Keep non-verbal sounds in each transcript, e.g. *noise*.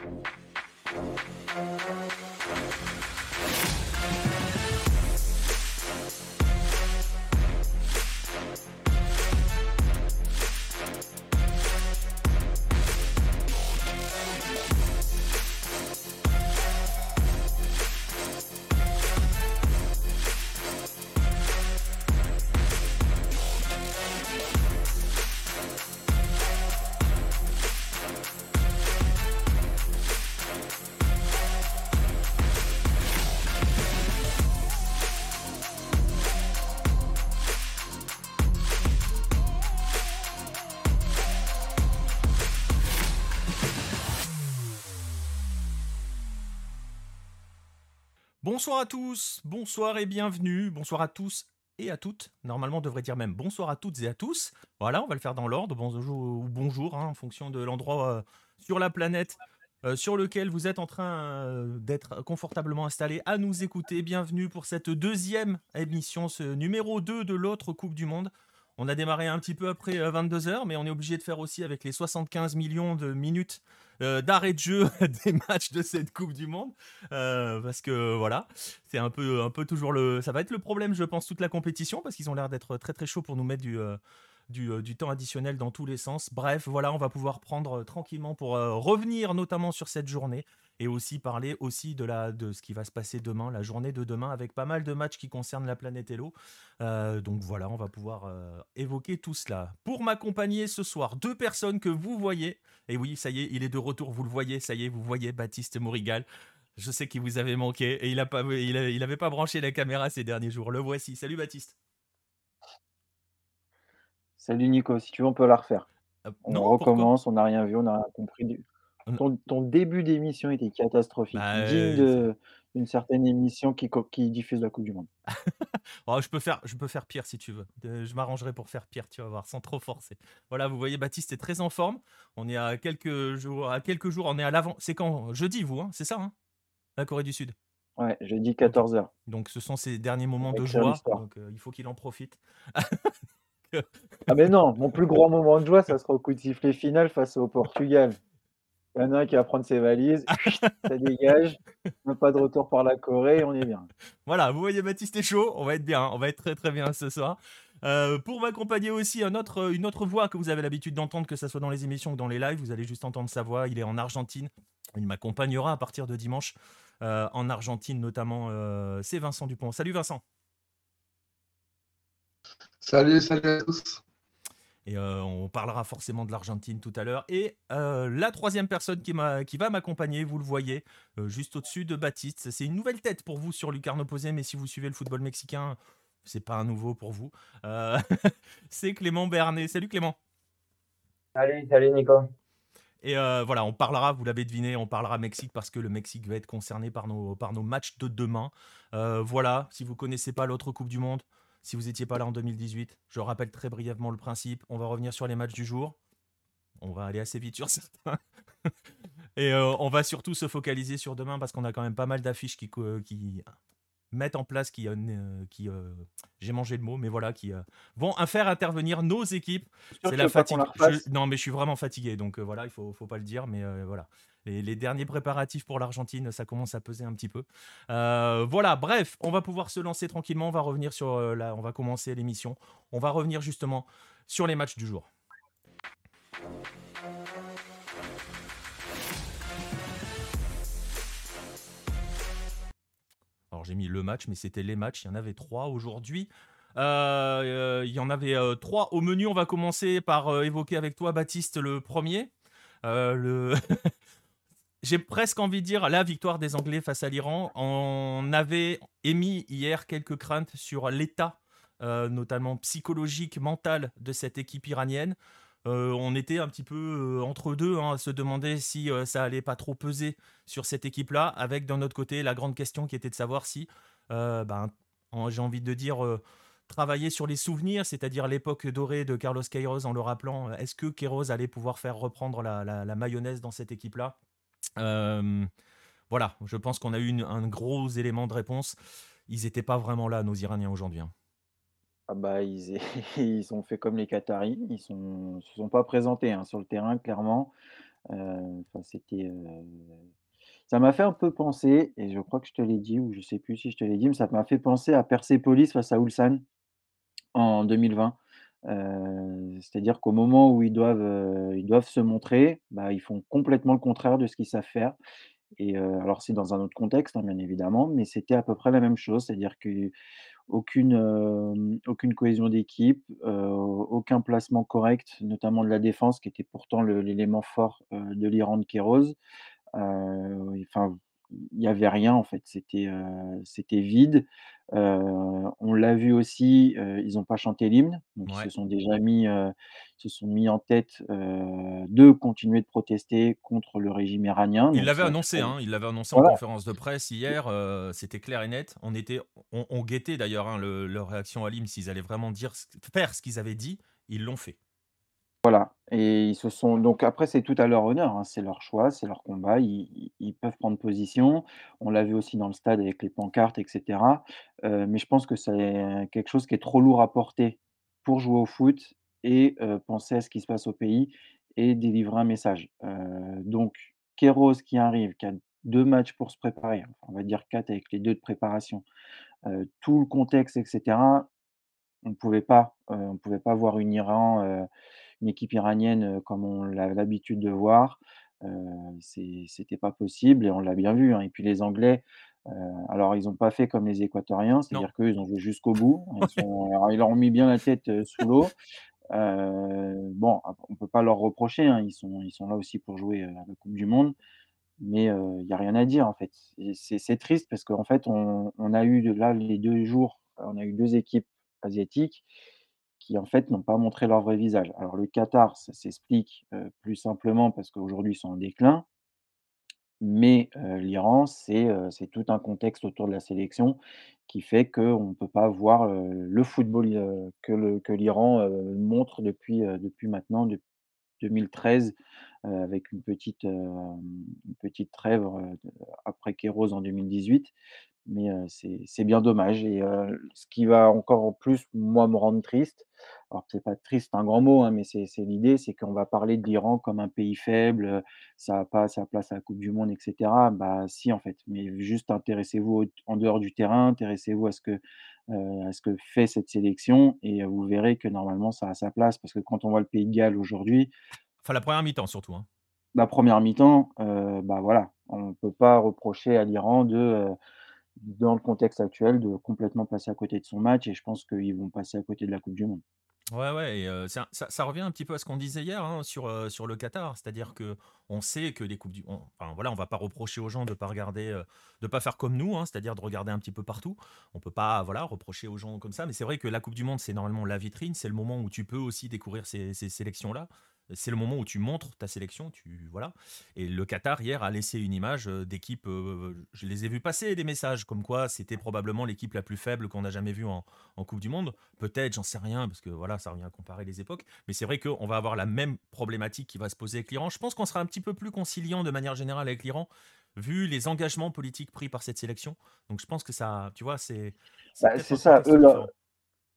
Thank you. Bonsoir à tous, bonsoir et bienvenue, bonsoir à tous et à toutes. Normalement, on devrait dire même bonsoir à toutes et à tous. Voilà, on va le faire dans l'ordre, bonjour ou bonjour, hein, en fonction de l'endroit euh, sur la planète euh, sur lequel vous êtes en train euh, d'être confortablement installé à nous écouter. Bienvenue pour cette deuxième émission, ce numéro 2 de l'autre Coupe du Monde. On a démarré un petit peu après 22 heures, mais on est obligé de faire aussi avec les 75 millions de minutes euh, d'arrêt de jeu *laughs* des matchs de cette Coupe du Monde. Euh, parce que voilà, c'est un peu, toujours le. Ça va être le problème, je pense, toute la compétition, parce qu'ils ont l'air d'être très très chauds pour nous mettre du. Euh, temps additionnel dans tous les sens. Bref, voilà, on va pouvoir prendre tranquillement pour revenir notamment sur cette journée et aussi parler aussi de, la, de ce qui va se passer demain, la journée de demain, avec pas mal de matchs qui concernent la planète Hello. donc voilà, on va pouvoir évoquer tout cela. Pour m'accompagner ce soir, deux personnes que vous voyez, et oui, ça y est, il est de retour, vous le voyez, ça y est, vous voyez Baptiste Morigal. Je sais qu'il vous avait manqué et il n'avait pas, il, pas branché la caméra ces derniers jours. Le voici. Salut Baptiste. Salut Nico, si tu veux, on peut la refaire. Euh, on recommence, on n'a rien vu, on n'a rien compris. Ton, début d'émission était catastrophique, bah, digne d'une certaine émission qui, qui diffuse la Coupe du Monde. *laughs* Oh, je, peux faire, je peux faire pire si tu veux. Je m'arrangerai pour faire pire, tu vas voir, sans trop forcer. Voilà, vous voyez, Baptiste est très en forme. On est à quelques jours, à quelques jours, on est à l'avant. C'est quand? Jeudi, vous, hein c'est ça, hein? La Corée du Sud. Ouais, jeudi 14h. Donc ce sont ses derniers moments de joie. Donc euh, il faut qu'il en profite. ah mais non, mon plus grand moment de joie, ça sera au coup de sifflet final face au Portugal. Il y en a un qui va prendre ses valises, *laughs* ça dégage, pas de retour par la Corée, on est bien. Voilà, vous voyez Baptiste est chaud, on va être bien, on va être très très bien ce soir. Euh, pour m'accompagner aussi, un autre, une autre voix que vous avez l'habitude d'entendre, que ce soit dans les émissions ou dans les lives, vous allez juste entendre sa voix. Il est en Argentine. Il m'accompagnera à partir de dimanche euh, en Argentine, notamment. Euh, c'est Vincent Dupont. Salut Vincent. Salut, salut à tous. Et euh, on parlera forcément de l'Argentine tout à l'heure. Et euh, la troisième personne qui, qui va m'accompagner, vous le voyez, euh, juste au-dessus de Baptiste. C'est une nouvelle tête pour vous sur Lucarno Posé, mais si vous suivez le football mexicain, c'est pas un nouveau pour vous. *laughs* c'est Clément Bernet. Salut Clément. Salut, salut Nico. Et voilà, on parlera, vous l'avez deviné, on parlera Mexique parce que le Mexique va être concerné par nos, par nos matchs de demain. voilà, si vous connaissez pas l'autre Coupe du Monde, si vous n'étiez pas là en 2018. Je rappelle très brièvement le principe. On va revenir sur les matchs du jour. On va aller assez vite sur *laughs* certains. Et euh, on va surtout se focaliser sur demain parce qu'on a quand même pas mal d'affiches qui, qui mettent en place, qui, euh, qui euh, j'ai mangé le mot, mais voilà, qui vont faire intervenir nos équipes. C'est la fatigue. non, mais je suis vraiment fatigué, donc voilà, il faut, faut pas le dire, mais voilà les, derniers préparatifs pour l'Argentine, ça commence à peser un petit peu. Euh, voilà, bref, on va pouvoir se lancer tranquillement. On va revenir sur euh, la, on va commencer l'émission. On va revenir justement sur les matchs du jour. Alors j'ai mis le match, mais c'était les matchs. Il y en avait trois aujourd'hui. Euh, il y en avait trois au menu. On va commencer par évoquer avec toi, Baptiste, le premier. le *laughs* j'ai presque envie de dire la victoire des Anglais face à l'Iran. On avait émis hier quelques craintes sur l'état, euh, notamment psychologique, mental de cette équipe iranienne. Euh, on était un petit peu euh, entre deux hein, à se demander si ça allait pas trop peser sur cette équipe-là, avec d'un autre côté la grande question qui était de savoir si, ben, j'ai envie de dire, travailler sur les souvenirs, c'est-à-dire l'époque dorée de Carlos Queiroz en le rappelant, est-ce que Queiroz allait pouvoir faire reprendre la mayonnaise dans cette équipe-là? Voilà, je pense qu'on a eu un gros élément de réponse. Ils n'étaient pas vraiment là, nos Iraniens, aujourd'hui. Hein. Ah bah, ils, *laughs* ils ont fait comme les Qataris, ils ne se sont pas présentés hein, sur le terrain, clairement. C'était, ça m'a fait un peu penser et je crois que je te l'ai dit ou je sais plus si je te l'ai dit, mais ça m'a fait penser à Persepolis face à Ulsan en 2020. Heu, c'est-à-dire qu'au moment où ils doivent, heu, ils doivent se montrer, bah, ils font complètement le contraire de ce qu'ils savent faire et alors c'est dans un autre contexte, hein, bien évidemment, mais c'était à peu près la même chose. C'est-à-dire qu'aucune, aucune cohésion d'équipe, aucun placement correct, notamment de la défense qui était pourtant l'élément fort, de l'Iran de. Heu, enfin, il y avait rien en fait, c'était vide. On l'a vu aussi, ils ont pas chanté l'hymne, donc ils se sont déjà mis, se sont mis en tête, de continuer de protester contre le régime iranien, Il l'avait annoncé, hein, il l'avait annoncé en conférence de presse hier, c'était clair et net. On était on on guettait d'ailleurs, hein, le leur réaction à l'hymne, s'ils allaient vraiment dire faire ce qu'ils avaient dit, ils l'ont fait. voilà et ils se sont donc après c'est tout à leur honneur, hein, c'est leur choix, c'est leur combat, ils peuvent prendre position. On l'a vu aussi dans le stade avec les pancartes et cetera, heu, mais je pense que c'est quelque chose qui est trop lourd à porter pour jouer au foot et heu, penser à ce qui se passe au pays et délivrer un message. Heu, donc Queiroz qui arrive, qui a 2 matchs pour se préparer, on va dire 4 avec les 2 de préparation, tout le contexte et cetera, on pouvait pas, on pouvait pas voir une Iran, une équipe iranienne, comme on l'a l'habitude de voir. C'est c'était pas possible et on l'a bien vu, hein et puis les Anglais, alors ils ont pas fait comme les Équatoriens, c'est-à-dire qu'eux, ils ont joué jusqu'au bout. Ils sont alors ils leur ont mis bien la tête, sous l'eau. Bon, on peut pas leur reprocher, hein, ils sont ils sont là aussi pour jouer, heu, la coupe du monde, mais il y a rien à dire en fait. C'est triste parce qu'en fait on on a eu de là les 2 jours, on a eu 2 équipes asiatiques qui en fait n'ont pas montré leur vrai visage. Alors le Qatar, ça s'explique, plus simplement parce qu'aujourd'hui ils sont en déclin, mais l'Iran, c'est, tout un contexte autour de la sélection qui fait qu'on ne peut pas voir, le football, que l'Iran, montre depuis, depuis maintenant de 2013, heu, avec une petite, une petite trêve, après Queiroz en 2018. Mais c'est bien dommage et ce qui va encore en plus, moi, me rendre triste, alors c'est pas triste, c'est un grand mot, hein, mais c'est l'idée, c'est qu'on va parler de l'Iran comme un pays faible, ça a pas sa place à la coupe du monde et cetera. Bah si, en fait, mais juste intéressez-vous en dehors du terrain, intéressez-vous à ce que, à ce que fait cette sélection et vous verrez que normalement ça a sa place. Parce que quand on voit le Pays de Galles aujourd'hui, Enfin la première mi-temps surtout, hein. la première mi-temps, bah voilà, on peut pas reprocher à l'Iran de, dans le contexte actuel, de complètement passer à côté de son match et je pense qu'ils vont passer à côté de la coupe du monde. Ouais, ouais et heu, ça revient un petit peu à ce qu'on disait hier, hein, sur, heu, sur le Qatar. C'est-à-dire que on sait que les coupes du on enfin voilà, on va pas reprocher aux gens de pas regarder, heu, de pas faire comme nous, hein, c'est-à-dire de regarder un petit peu partout. On peut pas, voilà, reprocher aux gens comme ça, mais c'est vrai que la coupe du monde, c'est normalement la vitrine, c'est le moment où tu peux aussi découvrir ces ces sélections-là. C'est le moment où tu montres ta sélection, tu voilà et le Qatar hier a laissé une image, heu, d'équipe, heu, je les ai vus passer des messages comme quoi c'était probablement l'équipe la plus faible qu'on a jamais vue en en coupe du monde. Peut-être, j'en sais rien, parce que voilà, ça revient à comparer les époques. Mais c'est vrai qu'on va avoir la même problématique qui va se poser avec l'Iran. Je pense qu'on sera un petit peu plus conciliant de manière générale avec l'Iran, vu les engagements politiques pris par cette sélection. Donc je pense que ça, tu vois, c'est c'est Bah, ça, eux leur.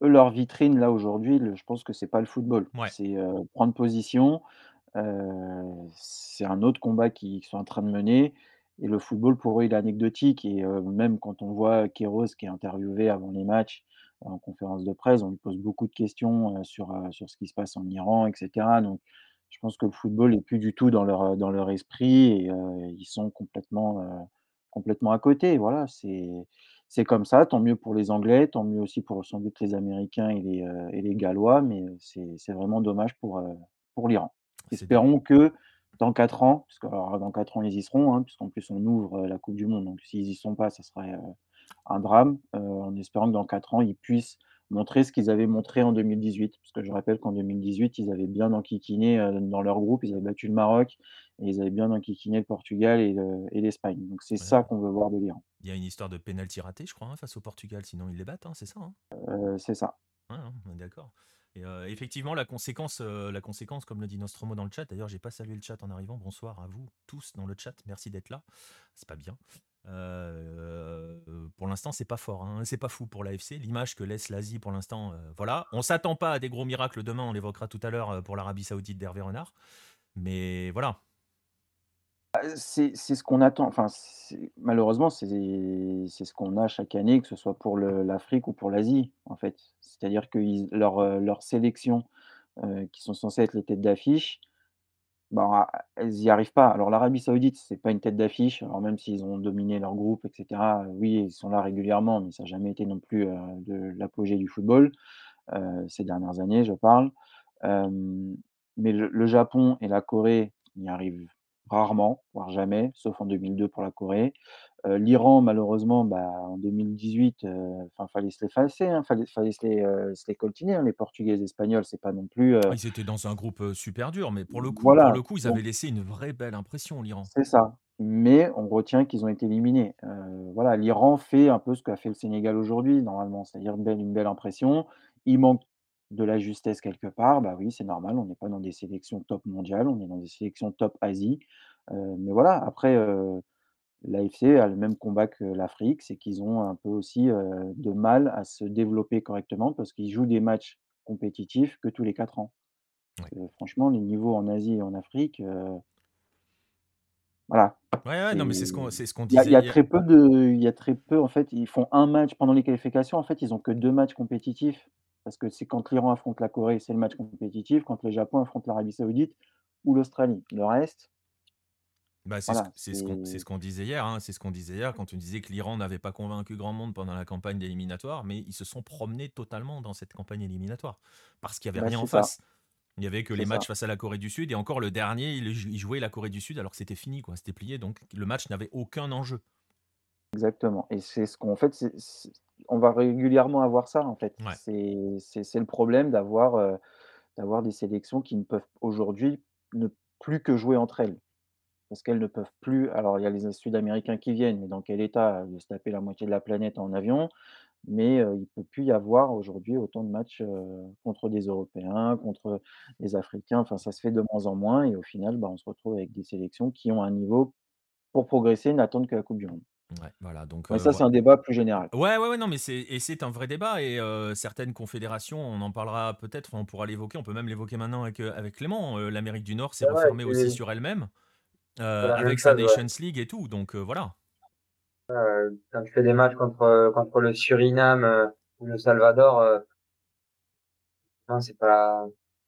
Eux leur vitrine là aujourd'hui, le je pense que c'est pas le football. Ouais, C'est, heu, prendre position, heu, c'est un autre combat qu'ils sont en train de mener et le football pour eux il est anecdotique et heu, même quand on voit Queiroz qui est interviewé avant les matchs en conférence de presse, on lui pose beaucoup de questions, sur, sur ce qui se passe en Iran et cetera. Donc je pense que le football est plus du tout dans leur, dans leur esprit et ils sont complètement, complètement à côté. Voilà, c'est c'est comme ça, tant mieux pour les Anglais, tant mieux aussi pour sans doute les Américains et les, et les Gallois, mais heu, c'est vraiment dommage pour, heu, pour l'Iran. Espérons que dans 4 ans, parce que alors dans 4 ans ils y seront, hein, puisqu'en plus on ouvre, la coupe du monde, donc s'ils y sont pas, ça serait, un drame, en espérant que dans 4 ans, ils puissent montrer ce qu'ils avaient montré en 2018. Parce que je rappelle qu'en 2018, ils avaient bien enquiquiné, dans leur groupe, ils avaient battu le Maroc et ils avaient bien enquiquiné le Portugal et le et l'Espagne. Donc c'est ça qu'on veut voir de l'Iran. Il y a une histoire de penalty raté, je crois, hein, face au Portugal. Sinon, ils les battent, hein, c'est ça. hein? Heu, c'est ça. Ouais, d'accord. Et euh, effectivement, la conséquence, euh, la conséquence, comme le dit Nostromo dans le chat, d'ailleurs, j'ai pas salué le chat en arrivant. Bonsoir à vous tous dans le chat, merci d'être là. C'est pas bien. Euh, pour l'instant, c'est pas fort, hein. c'est pas fou pour l'AFC. L'image que laisse l'Asie pour l'instant, euh, voilà. On s'attend pas à des gros miracles demain, on l'évoquera tout à l'heure euh, pour l'Arabie Saoudite d'Hervé Renard. Mais voilà, c'est ce qu'on attend, enfin, malheureusement, c'est ce qu'on a chaque année, que ce soit pour l'Afrique ou pour l'Asie, en fait. C'est-à-dire que ils heu, qui sont censées être les têtes d'affiche, bah, elles y arrivent pas. Alors l'Arabie Saoudite, c'est pas une tête d'affiche, alors même s'ils ont dominé leur groupe et cetera, oui, ils sont là régulièrement, mais ça a jamais été non plus, de l'apogée du football, ces dernières années, je parle. Mais le Japon et la Corée y arrivent rarement, voire jamais, sauf en 2002 pour la Corée. L'Iran malheureusement, bah, en 2018, heu, enfin fallait se les passer, hein, fallait fallait se les, heu, se les coltiner, hein, les Portugais les Espagnols, c'est pas non plus, heu Ils étaient dans un groupe, super dur, mais pour le coup pour le coup, ils avaient laissé une vraie belle impression, l'Iran. c'est ça. Mais on retient qu'ils ont été éliminés. Voilà, l'Iran fait un peu ce qu'a fait le Sénégal aujourd'hui, normalement, c'est-à-dire une belle une belle impression. Il manque de la justesse quelque part, bah oui, c'est normal, on n'est pas dans des sélections top mondiales, on est dans des sélections top Asie. Heu, mais voilà, après, heu, l'AFC a le même combat que l'Afrique, c'est qu'ils ont un peu aussi, heu, de mal à se développer correctement parce qu'ils jouent des matchs compétitifs que tous les 4 ans. Ouais. Heu, franchement, les niveaux en Asie et en Afrique, heu voilà, Ouais, ouais, c'est non, mais c'est ce qu'on c'est ce qu'on il y a il y disait a hier. très peu de il y a très peu en fait, ils font un match pendant les qualifications, en fait, ils ont que 2 matchs compétitifs. Parce que c'est quand l'Iran affronte la Corée, c'est le match compétitif, quand le Japon affronte l'Arabie Saoudite ou l'Australie. Le reste, Bah, c'est ce voilà, qu'on ce disait hier, hein, c'est ce qu'on disait hier quand on disait que l'Iran n'avait pas convaincu grand monde pendant la campagne d'éliminatoire, mais ils se sont promenés totalement dans cette campagne éliminatoire. Parce qu'il y avait bah, rien en ça, face. Il y avait que les matchs face à la Corée du Sud et encore le dernier, ils jouaient la Corée du Sud alors que c'était fini quoi, c'était plié donc le match n'avait aucun enjeu. Exactement et c'est ce qu'on fait, on va régulièrement avoir ça, en fait. Ouais, C'est le problème d'avoir, heu, d'avoir des sélections qui ne peuvent aujourd'hui ne plus que jouer entre elles. Parce qu'elles ne peuvent plus alors il y a les Sud-Américains qui viennent, mais dans quel état? De se taper la moitié de la planète en avion, mais heu, il ne peut plus y avoir aujourd'hui autant de matchs, heu, contre des Européens, contre des Africains, enfin ça se fait de moins en moins et au final, bah, on se retrouve avec des sélections qui ont un niveau pour progresser, n'attendent que la coupe du monde. Ouais, voilà donc Mais heu, ça, c'est un débat plus général. ouais, ouais, ouais, non mais c'est et c'est un vrai débat et heu, certaines confédérations, on en parlera peut-être, enfin on pourra l'évoquer, on peut même l'évoquer maintenant avec, heu, avec Clément, l'Amérique du Nord s'est Ouais, refermée aussi sur elle-même, même avec sa chose, ouais. Nations League et tout donc voilà. Quand tu fais des matchs contre, contre le Suriname, ou le Salvador, heu, non, c'est pas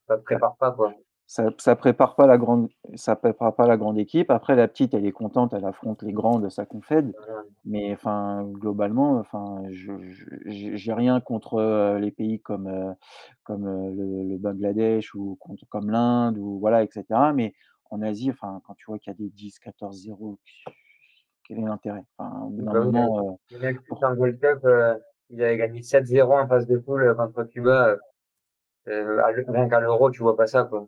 ça te prépare pas, quoi. Ça ça prépare pas la grande ça prépare pas la grande équipe. Après la petite, elle est contente, elle affronte les grands de sa confed, Voilà. mais enfin, globalement, enfin, j'ai rien contre, heu, les pays comme, heu, comme, heu, le le Bangladesh ou contre comme l'Inde ou voilà et cetera, mais en Asie, enfin, quand tu vois qu'il y a des 10-14-0, quel est l'intérêt? Enfin, Bah oui, moment, le mec pour putain Gold Cup, il avait gagné 7-0 en phase de poule, contre Cuba, rien qu'à l'Euro, tu vois pas ça, quoi.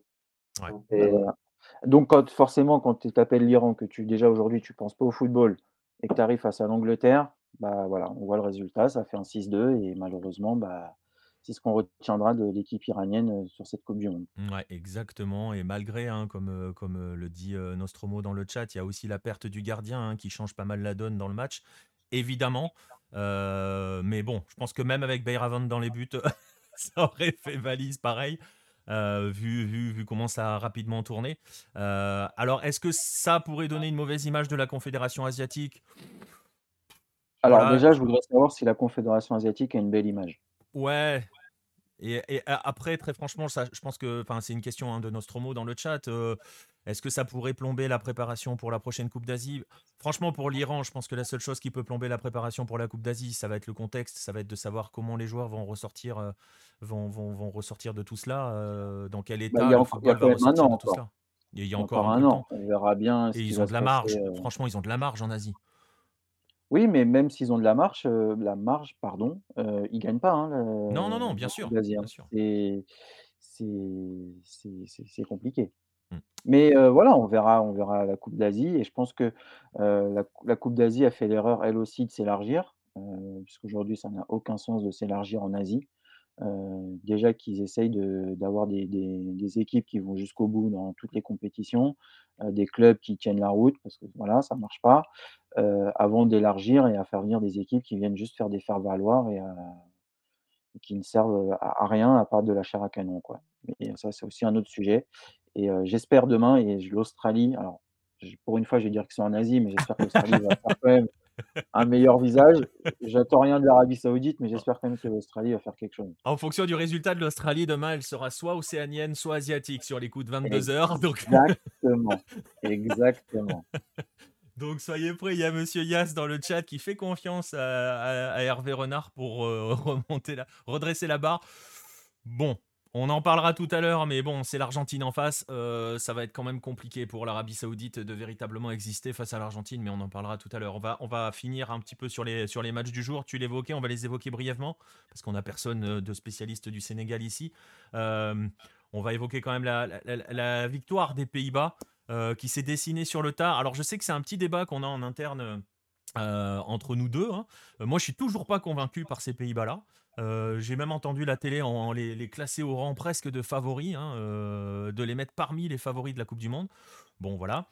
Ouais. Bah, voilà. Donc quand forcément, quand tu t'appelles l'Iran, que tu déjà aujourd'hui tu penses pas au football et que tu arrives face à l'Angleterre, bah, voilà, on voit le résultat, ça fait un 6-2 et malheureusement, bah, c'est ce qu'on retiendra de l'équipe iranienne, heu, sur cette coupe du monde. Ouais, exactement. Et malgré, hein, comme, euh, comme euh, le dit euh, Nostromo dans le chat, il y a aussi la perte du gardien hein, qui change pas mal la donne dans le match, évidemment. Euh, mais bon, je pense que même avec Beyravon dans les buts, *laughs* ça aurait fait valise pareil, euh, vu, vu, vu comment ça a rapidement tourné. Euh, alors, est-ce que ça pourrait donner une mauvaise image de la Confédération asiatique? Alors Voilà, déjà, je voudrais savoir si la confédération asiatique a une belle image. ouais, Et, après, très franchement, ça, je pense que c'est une question hein, de Nostromo dans le chat. euh, Est-ce que ça pourrait plomber la préparation pour la prochaine Coupe d'Asie? Franchement, pour l'Iran, je pense que la seule chose qui peut plomber la préparation pour la Coupe d'Asie, ça va être le contexte, ça va être de savoir comment les joueurs vont ressortir, euh, vont, vont, vont ressortir de tout cela, euh, dans quel Bah, il état y a enc il y a football va quand même un ressortir an encore. il y a Il y encore encore un an. On verra bien Et ils ont de la marge. heu Franchement, ils ont de la marge en Asie. Oui, mais même s'ils ont de la marche, la marge, pardon, heu, ils gagnent pas, hein, Non, non, non, le bien sûr, d'Asie, bien hein. sûr. C'est c'est c'est c'est c'est compliqué. Mm. Mais voilà, on verra on verra la coupe d'Asie et je pense que, la cou la coupe d'Asie a fait l'erreur, elle aussi, de s'élargir, heu, puisqu'aujourd'hui, ça n'a aucun sens de s'élargir en Asie. Heu, déjà qu'ils essayent de d'avoir des des des équipes qui vont jusqu'au bout dans toutes les compétitions, heu, des clubs qui tiennent la route parce que voilà, ça marche pas, heu, avant d'élargir et à faire venir des équipes qui viennent juste faire des faire-valoir et et qui ne servent, à à rien à part de la chair à canon, quoi. Mais ça, c'est aussi un autre sujet et j'espère demain et l'Australie alors pour une fois, je vais dire qu'ils sont en Asie, mais j'espère que l'Australie va faire *laughs* quand même un meilleur visage. J'attends rien de l'Arabie Saoudite, mais j'espère quand même que l'Australie va faire quelque chose. En fonction du résultat de l'Australie, demain, elle sera soit océanienne, soit asiatique sur les coups de 22 heures. Donc... Exactement. Exactement. *laughs* Donc soyez prêts, il y a Monsieur Yass dans le chat qui fait confiance à, Hervé Renard pour euh, *laughs* remonter la, redresser la barre. Bon, on en parlera tout à l'heure, mais bon, c'est l'Argentine en face. Euh, ça va être quand même compliqué pour l'Arabie Saoudite de véritablement exister face à l'Argentine, mais on en parlera tout à l'heure. On va, on va finir un petit peu sur les, matchs du jour. Tu l'évoquais, on va les évoquer brièvement, parce qu'on n'a personne euh, de spécialiste du Sénégal ici. Euh, on va évoquer quand même la, victoire des Pays-Bas qui s'est dessinée sur le tard. Alors, je sais que c'est un petit débat qu'on a en interne. entre nous deux. Hein. moi, je suis toujours pas convaincu par ces Pays-Bas-là. Euh, j'ai même entendu la télé en, les, classer au rang presque de favoris, hein, euh, de les mettre parmi les favoris de la Coupe du Monde. Bon, voilà.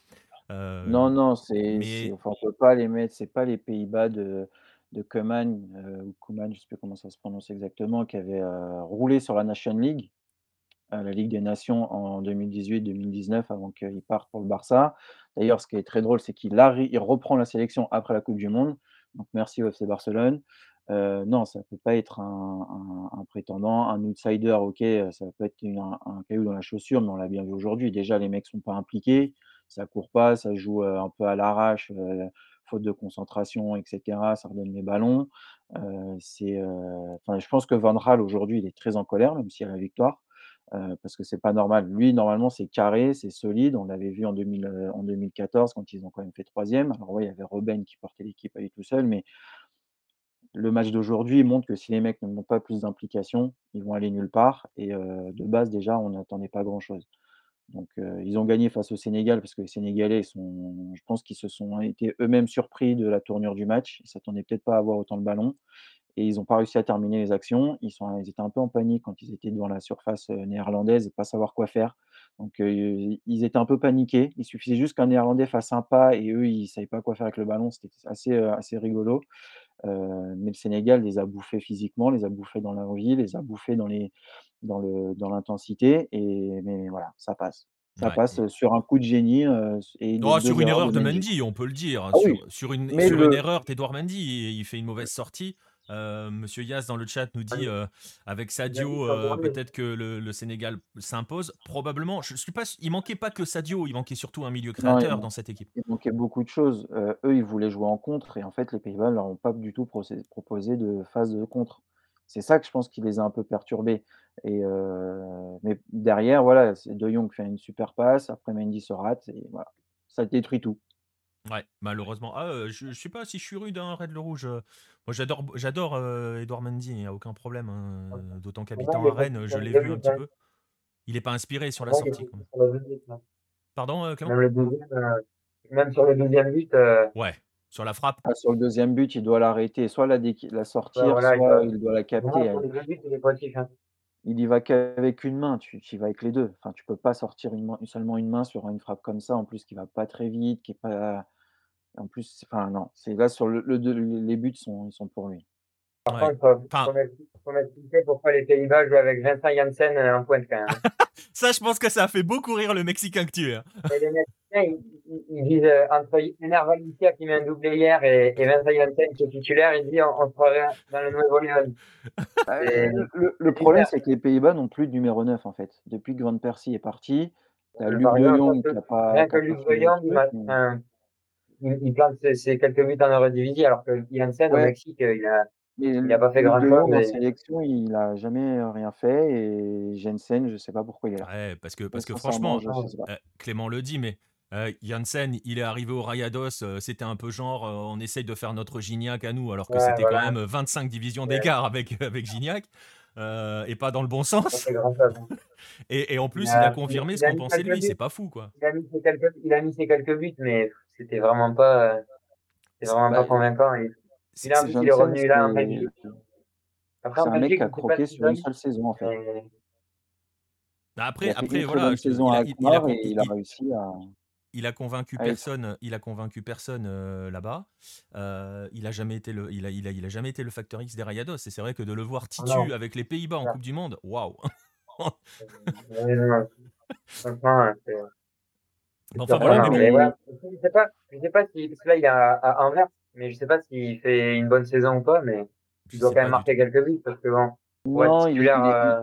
Euh, non, non, c'est, mais... enfin, on peut pas les mettre. C'est pas les Pays-Bas de de Koeman ou Koeman, je sais pas comment ça se prononce exactement, qui avait roulé sur la Nation League, la Ligue des Nations en 2018-2019 avant qu'il parte pour le Barça. D'ailleurs, ce qui est très drôle, c'est qu'il il reprend la sélection après la Coupe du Monde. Donc merci au FC Barcelone. Euh, non, ça peut pas être un prétendant, un outsider, OK, ça peut être un caillou dans la chaussure, mais on l'a bien vu aujourd'hui. Déjà, les mecs sont pas impliqués, ça court pas, ça joue, un peu à l'arrache, faute de concentration etc. ça redonne les ballons. c'est, je pense que Van Raal aujourd'hui, il est très en colère, même s'il a la victoire, parce que c'est pas normal. Lui, normalement, c'est carré, c'est solide. On l'avait vu en 2014 quand ils ont quand même fait troisième. Alors ouais, il y avait Robben qui portait l'équipe à lui tout seul, mais le match d'aujourd'hui montre que si les mecs ne montrent pas plus d'implication, ils vont aller nulle part. Et de base, déjà, on n'attendait pas grand-chose. Donc, ils ont gagné face au Sénégal parce que les Sénégalais, je pense qu'ils se sont été eux-mêmes surpris de la tournure du match. Ils s'attendaient peut-être pas à avoir autant de ballons et ils n'ont pas réussi à terminer les actions. Ils, sont, étaient un peu en panique quand ils étaient devant la surface néerlandaise et pas savoir quoi faire. Donc, ils étaient un peu paniqués. Il suffisait juste qu'un Néerlandais fasse un pas et eux, ils ne savaient pas quoi faire avec le ballon. C'était assez rigolo. Euh, mais le Sénégal les a bouffés physiquement, les a bouffés dans la vie, les a bouffés dans les dans le dans l'intensité et mais voilà, ça passe. Ça passe sur un coup de génie euh, et sur une erreur de Mendy, on peut le dire. Ah sur, une, sur une erreur d'Edouard Mendy, il fait une mauvaise sortie. Euh, Monsieur Yas dans le chat nous dit euh, avec Sadio, euh, peut-être que le, Sénégal s'impose. Probablement. Je, suis pas. Il manquait pas que Sadio. Il manquait surtout un milieu créateur dans cette équipe. Il manquait beaucoup de choses. eux, ils voulaient jouer en contre et en fait, les Pays-Bas leur ont pas du tout proposé de phase de contre. C'est ça que je pense qui les a un peu perturbés. Et mais derrière, voilà, De Jong fait une super passe. Après, Mendy se rate et voilà, ça détruit tout. Ouais, malheureusement. Ah, je, ne sais pas si je suis rude, hein, Red le Rouge. Moi, j'adore, j'adore Edouard Mendy, il n'y a aucun problème. Hein, d'autant qu'habitant à Rennes, je l'ai vu un petit peu. Il n'est pas inspiré sur la sortie. Pardon, Clément Même, sur le deuxième but. Ouais, sur la frappe. Ah, sur le deuxième but, il doit l'arrêter, soit la, la sortir, soit il doit, la capter. Hein. il y va qu'avec une main, tu, y vas avec les deux. Enfin, tu peux pas sortir une seulement une main sur une frappe comme ça, en plus qui va pas très vite, qui est pas en plus, enfin non, c'est là sur le, les buts sont, ils sont pour lui. Par contre, il faut, m'expliquer pourquoi les Pays-Bas jouent avec Vincent Janssen en pointe quand même. *laughs* ça, je pense que ça a fait beaucoup rire le Mexicain que tu es. Hein. les Mexicains, ils, disent euh, entre Ener Valencia qui met un doublé hier et, Vincent Janssen qui est titulaire, ils disent on, on se dans le Nouveau. Ah, *laughs* le, problème, c'est que les Pays-Bas n'ont plus de numéro 9 en fait. Depuis que Van Persie est parti, tu as Luc de qui n'a pas. Rien que Luc de il, plante ses, quelques buts en Eurodivisie, alors que Janssen au Mexique, euh, il a, il n'a pas fait grand chose. En sélection, il n'a jamais rien fait. Et Jensen, je ne sais pas pourquoi il est là. Ouais, parce que, parce que franchement, euh, Clément le dit, mais euh, Janssen, il est arrivé au Rayados, c'était un peu genre on essaye de faire notre Gignac à nous, alors que c'était quand même 25 divisions d'écart avec, avec Gignac. et pas dans le bon sens. Hein. *laughs* et, et, en plus, il a confirmé ce qu'on pensait de lui, c'est pas fou quoi. Il a, mis ses quelques, il a mis ses quelques buts, mais c'était vraiment pas, c'était vraiment pas convaincant. Et, il, a, il est revenu là en Belgique. Après, c'est un mec qui a croqué sur une seule saison en fait. Après, après voilà, il, a, il, a, il, a, réussi à. Il a convaincu personne. Il a convaincu personne euh, là-bas. Euh, il a jamais été le. Il a, il a, il a jamais été le facteur X des Rayados. Et c'est vrai que de le voir ah titu avec les Pays-Bas en Coupe du Monde, waouh. *laughs* Enfin, Surprenant, voilà, mais mais bon. ouais, je sais pas, je sais pas si, parce que là, il est à, à Anvers, mais je sais pas s'il fait une bonne saison ou pas, mais il doit quand pas même marquer quelques buts, parce que bon, Non, il, est- euh,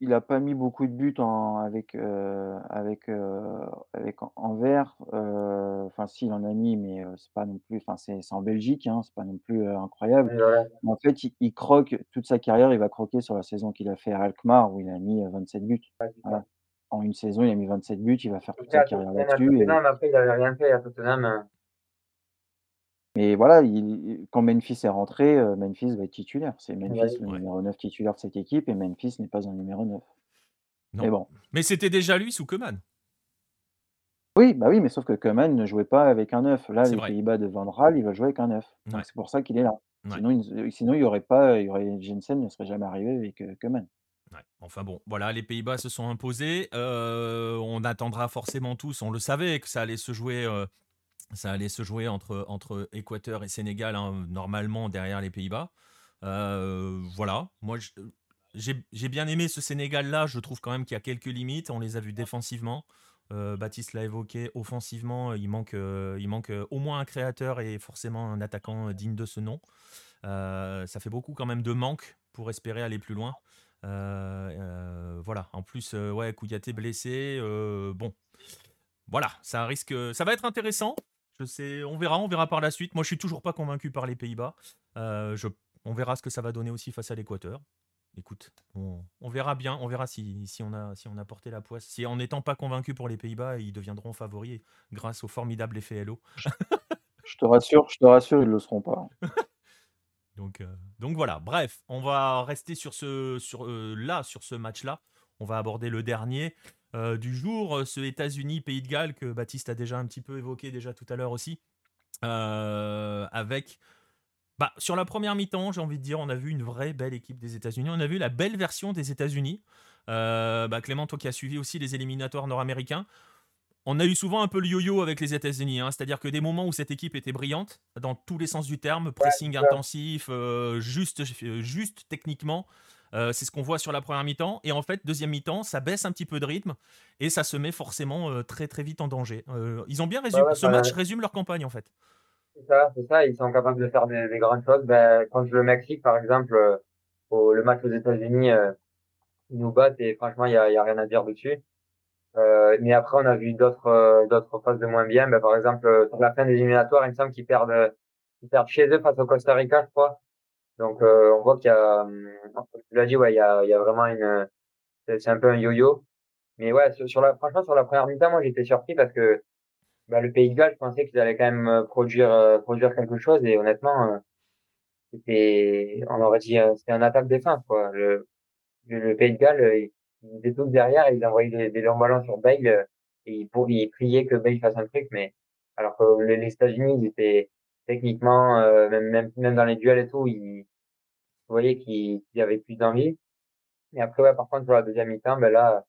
il a pas mis beaucoup de buts en, avec, euh, avec, euh, avec Anvers. Enfin, si, il en a mis, mais euh, c'est pas non plus. Enfin, c'est c'est en Belgique, hein, c'est pas non plus euh, incroyable. Mais en fait, il, il croque toute sa carrière. Il va croquer sur la saison qu'il a fait à Alkmaar où il a mis euh, 27 buts. Ouais. Voilà. En une saison, il a mis 27 buts. Il va faire toute sa carrière là-dessus. et- Tottenham, après, il avait rien fait à Tottenham. euh, Mais voilà, il- quand Memphis est rentré, euh, Memphis va être titulaire. C'est Memphis Ouais. le Ouais. numéro 9 titulaire de cette équipe et Memphis n'est pas un numéro 9. Non. Mais bon. Mais c'était déjà lui sous Koeman. Oui, bah oui, mais sauf que Koeman ne jouait pas avec un 9. Là, les. Pays-Bas de Van Raal, il va jouer avec un 9. Donc Ouais. c'est pour ça qu'il est là. Ouais. Sinon, il, sinon, il y aurait pas, il y aurait Jensen ne serait jamais arrivé avec euh, Koeman. Enfin bon, voilà, les Pays-Bas se sont imposés. Euh, on attendra forcément tous, on le savait que ça allait se jouer, euh, entre, Équateur et Sénégal, hein, normalement derrière les Pays-Bas. Euh, voilà, moi j'ai bien aimé ce Sénégal-là. Je trouve quand même qu'il y a quelques limites. On les a vus défensivement. Baptiste l'a évoqué. Offensivement, il manque, il manque au moins un créateur et forcément un attaquant digne de ce nom. Ça fait beaucoup quand même de manque pour espérer aller plus loin. Euh, euh, voilà. En plus, euh, ouais, Kouyaté blessé. bon, voilà, ça risque, ça va être intéressant. Je sais, on verra, on verra par la suite. Moi, je suis toujours pas convaincu par les Pays-Bas. Je, on verra ce que ça va donner aussi face à l'Équateur. Écoute, on, on verra bien, on verra si, si on a, si on a porté la poisse. Si en n'étant pas convaincu pour les Pays-Bas, ils deviendront favoris grâce au formidable effet LO. Je te rassure, je te rassure, ils le seront pas. *laughs* Donc, euh, donc voilà, bref, on va rester sur ce, euh, là, sur ce match-là. On va aborder le dernier euh, du jour, ce États-Unis-Pays de Galles que Baptiste a déjà un petit peu évoqué tout à l'heure aussi. Avec, bah, sur la première mi-temps, j'ai envie de dire, on a vu une vraie belle équipe des États-Unis. On a vu la belle version des États-Unis. Bah, Clément, toi qui as suivi aussi les éliminatoires nord-américains, on a eu souvent un peu le yo-yo avec les États-Unis, hein, c'est-à-dire que des moments où cette équipe était brillante, dans tous les sens du terme, pressing intensif, euh, juste, euh, juste techniquement, euh, c'est ce qu'on voit sur la première mi-temps. Et en fait, deuxième mi-temps, ça baisse un petit peu de rythme et ça se met forcément euh, très très vite en danger. Euh, ils ont bien résumé, ouais, ce match résume leur campagne en fait. C'est ça, c'est ça, ils sont capables de faire des, des grandes choses. Ben, contre le Mexique, par exemple, au, le match aux États-Unis, ils nous battent et franchement, il y a, a rien à dire dessus. Euh, mais après, on a vu d'autres euh, d'autres phases de moins bien. Ben, par exemple, euh, sur la fin des éliminatoires, il me semble qu'ils perdent, euh, ils perdent chez eux face au Costa Rica, je crois. Donc, euh, on voit qu'il y a, hum, tu l'as dit, ouais, il y a, il y a vraiment une, c'est un peu un yo-yo. Mais ouais, sur, la, franchement, sur la première mi-temps, moi, j'étais surpris parce que bah, le Pays de Galles, je pensais qu'ils allaient quand même produire, produire quelque chose et honnêtement, c'était, on aurait dit, c'était un attaque-défense, quoi. Le, le, le Pays de Galles, étaient tous derrière ils envoyaient des, des longs ballons sur Bale euh, et ils, pour, ils priaient que Bale fasse un truc, mais alors que les, États-Unis, ils étaient techniquement, euh, même, même, même dans les duels et tout, ils, vous voyez qu'ils qu'ils avaient plus d'envie. Et après, ouais, par contre, pour la deuxième mi-temps, ben là,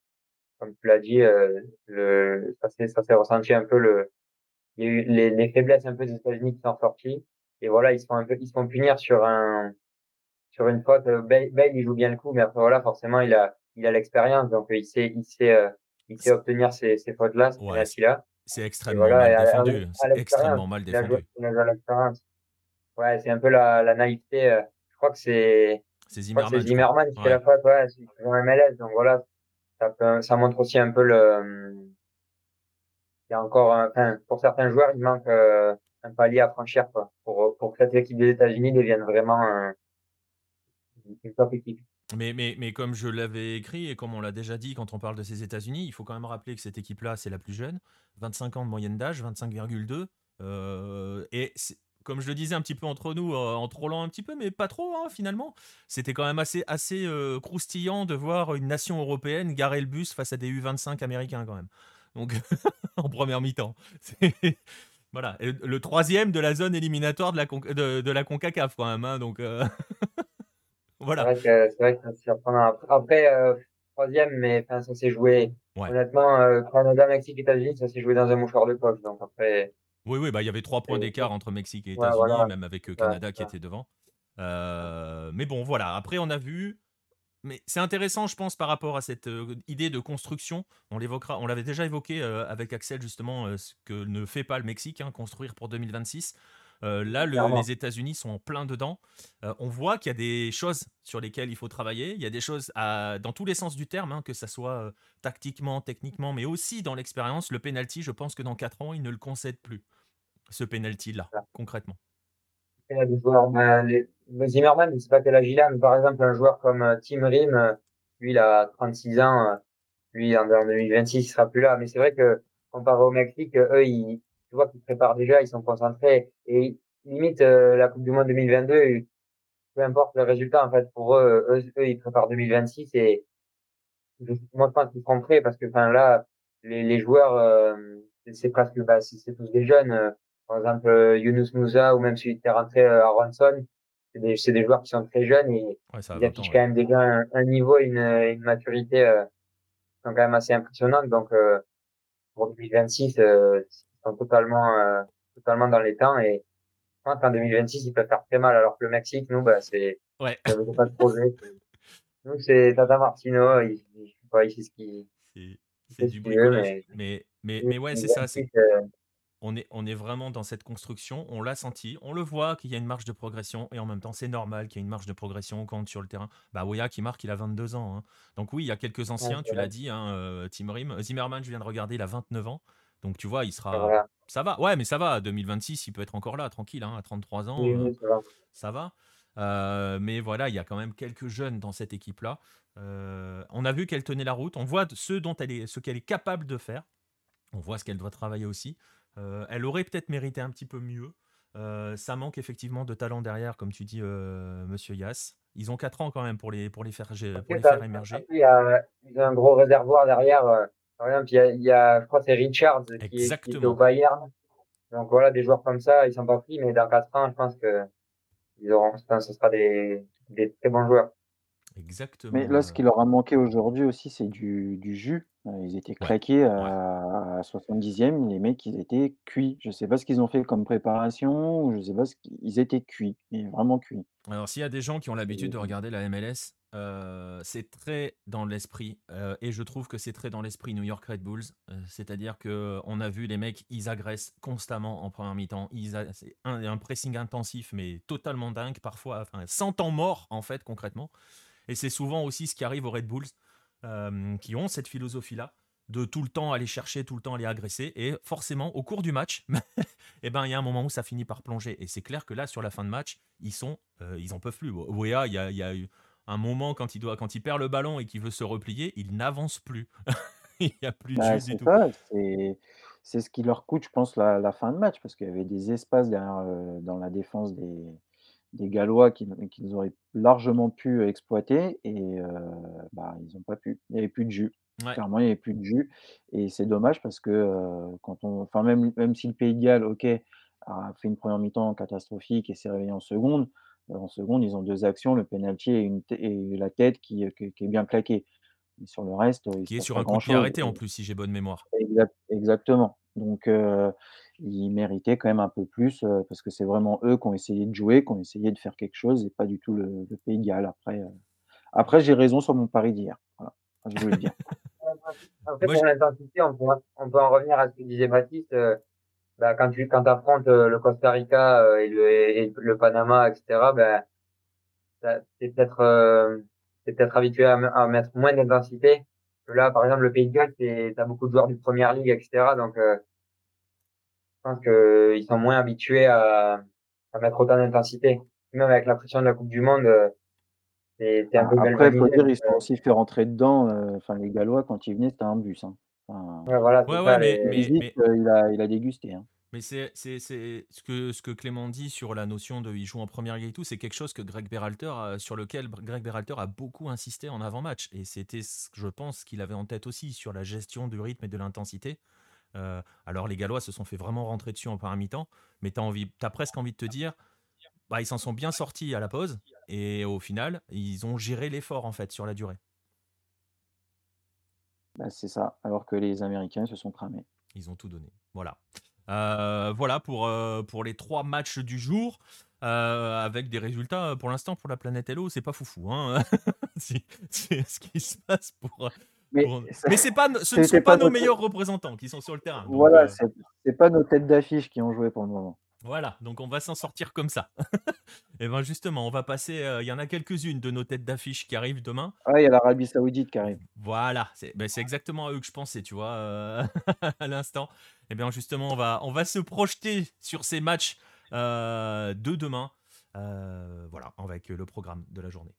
comme tu l'as dit, euh, le, ça s'est, ça s'est ressenti un peu le, il y a eu les, les faiblesses un peu des États-Unis qui sont sorties. Et voilà, ils se font un peu, ils se font punir sur un, sur une faute. Euh, Bale, Bale, il joue bien le coup, mais après, voilà, forcément, il a, il a l'expérience, donc euh, il sait, il sait, euh, il sait obtenir ces, ces fautes-là, ces Ouais, penalties-là. C'est extrêmement voilà, mal défendu. C'est extrêmement mal défendu. Ouais, c'est un peu la, la naïveté. euh, je crois que c'est, Zimmerman. Zimmerman qui fait la faute, ouais, c'est MLS, donc voilà, ça peut, ça montre aussi un peu le, il y a encore, un- enfin, pour certains joueurs, il manque euh, un palier à franchir, quoi, pour, pour que cette équipe des États-Unis devienne vraiment un- une top équipe. Mais, mais, mais comme je l'avais écrit et comme on l'a déjà dit quand on parle de ces États-Unis, il faut quand même rappeler que cette équipe-là, c'est la plus jeune, 25 ans de moyenne d'âge, 25,2. euh, et comme je le disais un petit peu entre nous, euh, en trollant un petit peu, mais pas trop hein, finalement, c'était quand même assez, assez euh, croustillant de voir une nation européenne garer le bus face à des U25 américains quand même. Donc *laughs* en première mi-temps. *laughs* Voilà, le troisième de la zone éliminatoire de la, de, la CONCACAF quand même. hein, donc euh, *laughs* voilà. c'est vrai que c'est surprenant. Après, euh, troisième, mais enfin, ça s'est joué, Ouais. honnêtement, euh, Canada, Mexique, États-Unis, ça s'est joué dans un mouchoir de poche, donc après, Oui, oui, bah, il y avait trois points d'écart entre Mexique et Ouais, États-Unis, voilà. même avec euh, Canada qui était devant. Euh, mais bon, voilà. Après, on a vu mais c'est intéressant, je pense, par rapport à cette idée de construction. On l'évoquera, on l'avait déjà évoqué avec Axel justement, ce que ne fait pas le Mexique, hein, construire pour 2026. Là, les États-Unis sont en plein dedans. on voit qu'il y a des choses sur lesquelles il faut travailler. Il y a des choses dans tous les sens du terme, hein, que ce soit tactiquement, techniquement, mais aussi dans l'expérience. Le penalty, je pense que dans 4 ans, il ne le concède plus. Ce penalty-là, concrètement. Il y a des joueurs, ben, les, Zimmerman, je sais pas quel âge il a, mais par exemple, un joueur comme euh, Tim Rim, euh, lui, il a 36 ans, euh, lui, en, 2026, il sera plus là. Mais c'est vrai que, comparé au Mexique, eux, ils, tu vois qu'ils préparent déjà, ils sont concentrés. Et limite, la Coupe du Monde 2022, peu importe le résultat, en fait, pour eux, eux, ils préparent 2026 et moi, je pense qu'ils seront prêts parce que, enfin, là, les, les joueurs, c'est presque, bah, c'est tous des jeunes. Par exemple, euh, Yunus Moussa ou même celui qui est rentré à euh, Ronson, c'est des, des, joueurs qui sont très jeunes et ils affichent quand même déjà un, niveau et une, une maturité euh, qui sont quand même assez impressionnantes. Donc, euh, pour 2026, euh, ils sont totalement, euh, totalement dans les temps et je pense qu'en 2026, ils peuvent faire très mal. Alors que le Mexique, nous, bah, c'est, ouais. pas de projet. nous, c'est Tata Martino, il, il, il, il ce qu'il, c'est du bricolage. Mais, mais, mais, ouais, c'est ça. C'est on est, on est vraiment dans cette construction, on l'a senti, on le voit qu'il y a une marge de progression, et en même temps, c'est normal qu'il y ait une marge de progression quand sur le terrain. Bah, Oya qui marque, il a 22 ans. Hein. Donc, oui, il y a quelques anciens, tu l'as dit, hein, euh, Tim Rim. Zimmerman, je viens de regarder, il a 29 ans. Donc, tu vois, il sera. Ça va, ouais, mais ça va. 2026, il peut être encore là, tranquille, hein, à 33 ans. Euh, ça va. Euh, mais voilà, il y a quand même quelques jeunes dans cette équipe-là. on a vu qu'elle tenait la route. On voit ce dont elle est, ce qu'elle est capable de faire. On voit ce qu'elle doit travailler aussi. Euh, elle aurait peut-être mérité un petit peu mieux. Euh, ça manque effectivement de talent derrière, comme tu dis, euh, Monsieur Yass. Ils ont 4 ans quand même pour les, pour les, faire, pour les faire émerger. Il y a, un gros réservoir derrière. Par exemple, il y a, je crois que c'est Richards qui est, au Bayern. Donc voilà, des joueurs comme ça, ils sont pas pris, mais dans 4 ans, je pense que ils auront, ce sera des, des très bons joueurs. Exactement. Mais là, ce qui leur a manqué aujourd'hui aussi, c'est du, du jus. Euh, ils étaient claqués à, 70e, les mecs, ils étaient cuits. Je sais pas ce qu'ils ont fait comme préparation, je sais pas ce qu'ils étaient cuits, mais vraiment cuits. Alors, s'il y a des gens qui ont l'habitude de regarder la MLS, euh, c'est très dans l'esprit, euh, et je trouve que c'est très dans l'esprit New York Red Bulls. C'est-à-dire que on a vu les mecs, ils agressent constamment en première mi-temps. C'est un, un pressing intensif, mais totalement dingue, parfois, enfin, 100 ans mort, en fait, concrètement. Et c'est souvent aussi ce qui arrive aux Red Bulls, euh, qui ont cette philosophie-là de tout le temps aller chercher, tout le temps aller agresser. Et forcément, au cours du match, *laughs* eh ben, il y a un moment où ça finit par plonger. Et c'est clair que là, sur la fin de match, ils sont, euh, ils en peuvent plus. Wea, il y a, un moment quand il, doit, quand il perd le ballon et qu'il veut se replier, il n'avance plus. *laughs* il n'y a plus de bah, du tout. C'est ce qui leur coûte, je pense, la, fin de match, parce qu'il y avait des espaces derrière, euh, dans la défense des, des Gallois qu'ils auraient largement pu exploiter et bah, ils n'ont pas pu. Il n'y avait plus de jus. Clairement, il n'y avait plus de jus. Et c'est dommage parce que quand on. Enfin, même, même si le Pays de Galles, ok, a fait une première mi-temps catastrophique et s'est réveillé en seconde, en seconde, ils ont deux actions, le penalty et, une et la tête qui, qui, est bien claquée. Mais sur le reste. Qui est sur un coup de arrêté en plus, si j'ai bonne mémoire. exactement. Donc, ils méritaient quand même un peu plus parce que c'est vraiment eux qui ont essayé de jouer, qui ont essayé de faire quelque chose et pas du tout le, Pays de Galles. Après, après j'ai raison sur mon pari d'hier. Voilà, je voulais le dire. *laughs* fait, pour l'intensité, on, on, peut en revenir à ce que disait Baptiste. Bah, quand tu quand affrontes le Costa Rica et, le, et, le, Panama, etc., bah, c'est peut-être peut-être habitué à, à, mettre moins d'intensité. Là, par exemple, le Pays de Galles, tu as beaucoup de joueurs du Première Ligue, etc. Donc, je pense qu'ils sont moins habitués à, à mettre autant d'intensité. Même avec la pression de la Coupe du Monde, euh, c'est un peu Après, il faut dire, ils sont aussi fait rentrer dedans. Euh, enfin, les Gallois, quand ils venaient, c'était un bus. Hein. Ouais, voilà, ouais, ouais, mais, mais, euh, il, a, il a dégusté. Hein. Mais c'est ce que, ce que Clément dit sur la notion de il joue en première ligue et tout, c'est quelque chose que Greg Berhalter, sur lequel Greg Berhalter a beaucoup insisté en avant-match. Et c'était, je pense, qu'il avait en tête aussi sur la gestion du rythme et de l'intensité. Euh, alors les Gallois se sont fait vraiment rentrer dessus en première mi-temps, mais tu as, as, presque envie de te dire, bah, ils s'en sont bien sortis à la pause, et au final, ils ont géré l'effort en fait sur la durée. Bah, c'est ça, alors que les Américains se sont cramés. Ils ont tout donné. Voilà. Euh, voilà pour, euh, pour les trois matchs du jour. avec des résultats pour l'instant pour la planète Hello, c'est pas foufou. Hein *laughs* c'est ce qui se passe pour. Mais, pour- pas, ce ne sont pas pas nos meilleurs représentants qui sont sur le terrain. voilà, euh, c'est pas nos têtes d'affiche qui ont joué pour le moment. Voilà, donc on va s'en sortir comme ça. *laughs* Et ben justement, on va passer. euh, Il y en a quelques-unes de nos têtes d'affiche qui arrivent demain. Ah, il y a l'Arabie Saoudite qui arrive. Voilà, c'est ben, exactement à eux que je pensais, tu vois, euh, *laughs* à l'instant. Et bien justement, on va, on va se projeter sur ces matchs euh, de demain. Voilà, avec le programme de la journée.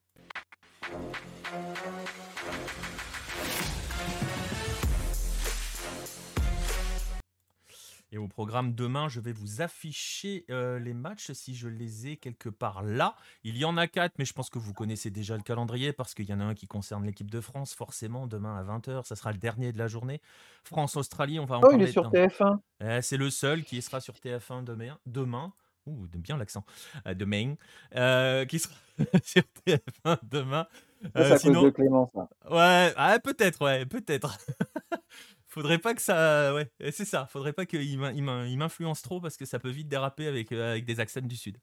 Et au programme demain, je vais vous afficher euh, les matchs si je les ai quelque part là. Il y en a quatre, mais je pense que vous connaissez déjà le calendrier parce qu'il y en a un qui concerne l'équipe de France. Forcément, demain à 20h, ça sera le dernier de la journée. France-Australie, on va en Oh, il parler. est sur dans- TF1. Eh, c'est le seul qui sera sur TF1 demain. demain. Ouh, bien l'accent. Euh, demain. Euh, qui sera *laughs* sur TF1 demain. Euh, sinon, de Clément, ça. Ouais, ah, peut-être, ouais, peut-être. *laughs* Faudrait pas que ça. Ouais, c'est ça. Faudrait pas qu'il m'in- il m'in- il m'influence trop parce que ça peut vite déraper avec, euh, des accents du Sud.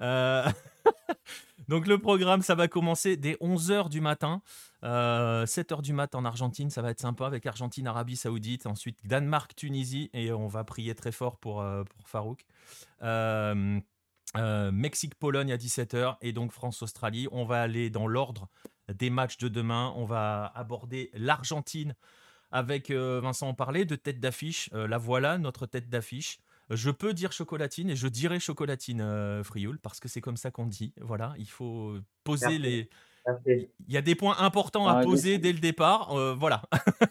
Euh, *laughs* Donc, le programme, ça va commencer dès 11h du matin. 7h du matin en Argentine, ça va être sympa avec Argentine, Arabie Saoudite. Ensuite, Danemark, Tunisie. Et on va prier très fort pour, euh, Farouk. Euh, euh, Mexique-Pologne à 17h. Et donc, France-Australie. On va aller dans l'ordre des matchs de demain. On va aborder l'Argentine avec euh, Vincent en parlait de tête d'affiche. Euh, la voilà, notre tête d'affiche. Je peux dire chocolatine et je dirai chocolatine euh, Frioul parce que c'est comme ça qu'on dit. Voilà, il faut poser Merci. les. Merci. Il y a des points importants à poser laissez- dès le départ. euh, voilà.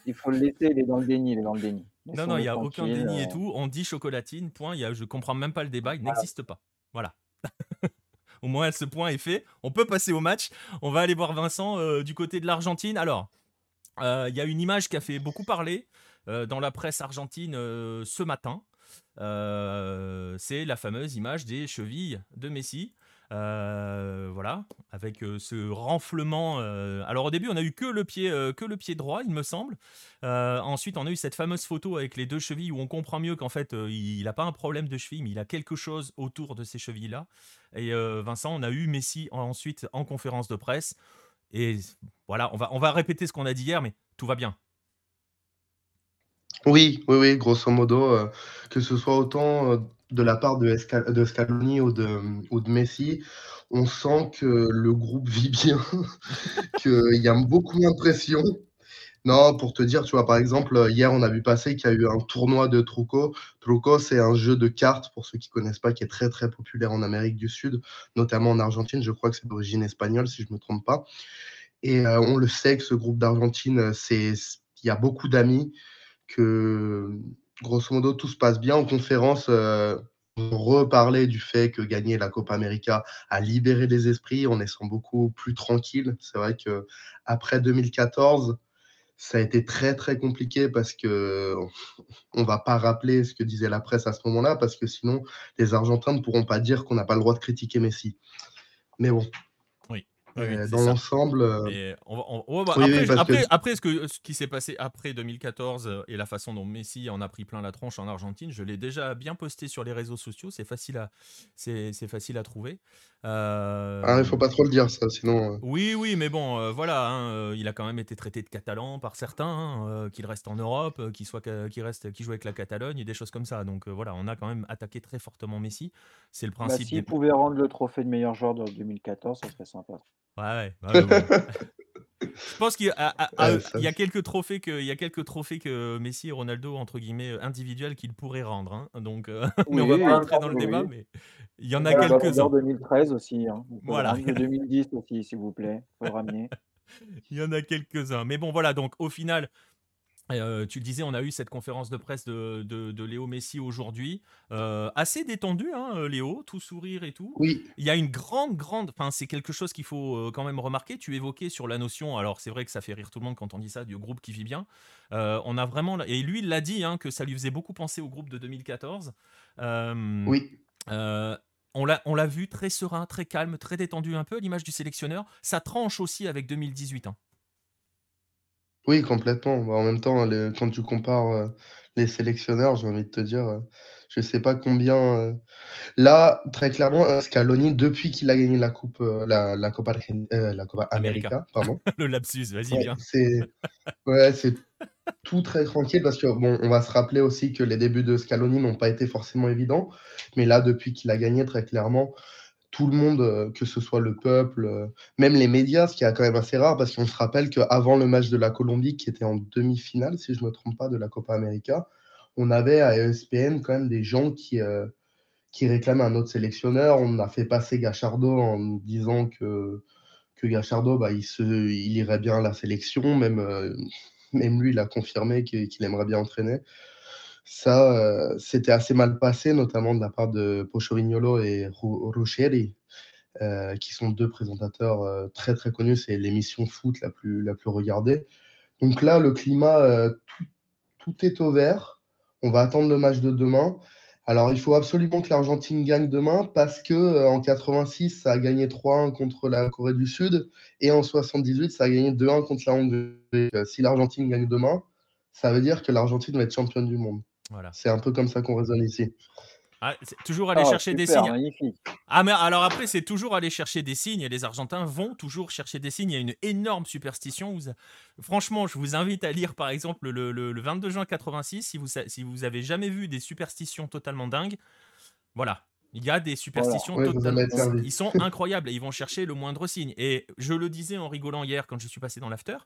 Il faut le laisser, il est dans le déni, il est dans le déni. Non, non, il n'y a aucun déni et tout. On dit chocolatine, point. Il y a, je comprends même pas le débat, il Voilà. n'existe pas. Voilà. *laughs* Au moins, ce point est fait. On peut passer au match. On va aller voir Vincent euh, du côté de l'Argentine. Alors, il y a une image qui a fait beaucoup parler euh, dans la presse argentine euh, ce matin. Euh, c'est la fameuse image des chevilles de Messi. Euh, voilà, avec euh, ce renflement. euh, Alors au début, on a eu que le pied, euh, que le pied droit, il me semble. Euh, ensuite, on a eu cette fameuse photo avec les deux chevilles où on comprend mieux qu'en fait, euh, il n'a pas un problème de cheville, mais il a quelque chose autour de ces chevilles-là. Et euh, Vincent, on a eu Messi ensuite en conférence de presse. Et voilà, on va, répéter ce qu'on a dit hier, mais tout va bien. Oui, oui, oui, grosso modo, euh, que ce soit autant euh, de la part de Scaloni ou de, ou de Messi, on sent que le groupe vit bien, *laughs* qu'il y a beaucoup moins de pression. Non, pour te dire, tu vois, par exemple, hier, on a vu passer qu'il y a eu un tournoi de Truco. Truco, c'est un jeu de cartes, pour ceux qui connaissent pas, qui est très, très populaire en Amérique du Sud, notamment en Argentine. Je crois que c'est d'origine espagnole, si je me trompe pas. Et euh, on le sait que ce groupe d'Argentine, c'est, il y a beaucoup d'amis, que grosso modo tout se passe bien. En conférence, euh, on reparlait du fait que gagner la Copa América a libéré les esprits. On est sent beaucoup plus tranquille. C'est vrai que après 2014, ça a été très très compliqué parce que on va pas rappeler ce que disait la presse à ce moment-là parce que sinon les Argentins ne pourront pas dire qu'on n'a pas le droit de critiquer Messi. Mais bon, Oui, oui, euh, dans l'ensemble, euh, on on- Oui, après, oui, parce après, que- après ce, que, ce qui s'est passé après 2014 euh, et la façon dont Messi en a pris plein la tronche en Argentine, je l'ai déjà bien posté sur les réseaux sociaux. C'est facile à, c'est, c'est facile à trouver. Euh, ah, il faut pas trop le dire ça, sinon. euh, Oui, oui, mais bon, euh, voilà, hein, euh, il a quand même été traité de catalan par certains, hein, euh, qu'il reste en Europe, euh, qu'il soit, qu'il reste, qu'il joue avec la Catalogne et des choses comme ça. Donc euh, voilà, on a quand même attaqué très fortement Messi. C'est le Bah, principe. S'il des- pouvait rendre le trophée de meilleur joueur de 2014, ça serait sympa. Ouais, ouais. ouais, bon. *laughs* Je pense qu'il y, Ouais, il y a quelques trophées que, il y a quelques trophées que Messi et Ronaldo entre guillemets euh, individuels qu'il pourrait rendre. hein. Donc, euh, mais *laughs* on va Oui, pas oui, entrer dans le oui, débat, oui. mais il y en a quelques-uns. d'Or 2013 aussi. Hein. Voilà. le rendre, Le 2010 aussi, s'il vous plaît. faut ramener. *laughs* Il y en a quelques-uns. Mais bon, voilà, donc au final, euh, tu le disais, on a eu cette conférence de presse de, de- de Léo Messi aujourd'hui. Euh, assez détendu, hein, euh, Léo, tout sourire et tout. Oui, Il y a une grande, grande. Enfin, c'est quelque chose qu'il faut quand même remarquer. Tu évoquais sur la notion. Alors, c'est vrai que ça fait rire tout le monde quand on dit ça, du groupe qui vit bien. Euh, on a vraiment. Et lui, il l'a dit, hein, que ça lui faisait beaucoup penser au groupe de 2014. Euh, oui. on l'a, on l'a vu très serein, très calme, très détendu un peu à l'image du sélectionneur. Ça tranche aussi avec 2018. hein. Oui, complètement. Bah, en même temps, les- quand tu compares euh, les sélectionneurs, j'ai envie de te dire, je sais pas combien. Là, très clairement, Scaloni, depuis qu'il a gagné la coupe, la, la Copa, la Copa América, pardon. *laughs* Le lapsus, vas-y, bien. C'est ouais, c'est tout très tranquille parce que bon, on va se rappeler aussi que les débuts de Scaloni n'ont pas été forcément évidents, mais là, depuis qu'il a gagné, très clairement, tout le monde, euh, que ce soit le peuple, euh, même les médias, ce qui est quand même assez rare, parce qu'on se rappelle qu'avant le match de la Colombie, qui était en demi-finale, si je ne me trompe pas, de la Copa América, on avait à ESPN quand même des gens qui, euh, qui réclamaient un autre sélectionneur. On a fait passer Gachardo en disant que, que Gachardo, bah, il, se, il irait bien à la sélection, même, même lui, il a confirmé qu'il aimerait bien entraîner. Ça, euh, c'était assez mal passé, notamment de la part de Pochovignolo et Rucheri, euh, qui sont deux présentateurs euh, très très connus. C'est l'émission foot la plus, la plus regardée. Donc là, le climat, tout, tout, est au vert. On va attendre le match de demain. Alors, il faut absolument que l'Argentine gagne demain parce que en 86, ça a gagné 3-1 contre la Corée du Sud et en 78, ça a gagné 2-1 contre la Hongrie. Si l'Argentine gagne demain, ça veut dire que l'Argentine va être championne du monde. Voilà. C'est un peu comme ça qu'on raisonne ici. Ah, toujours aller ah, chercher des signes. Ah, mais alors après, c'est toujours aller chercher des signes et les Argentins vont toujours chercher des signes. Il y a une énorme superstition. Franchement, je vous invite à lire par exemple le, le, 22 juin 86 si vous, si vous avez jamais vu des superstitions totalement dingues. Voilà. Il y a des superstitions totalement. Ils sont incroyables et ils vont chercher le moindre signe. Et je le disais en rigolant hier quand je suis passé dans l'after,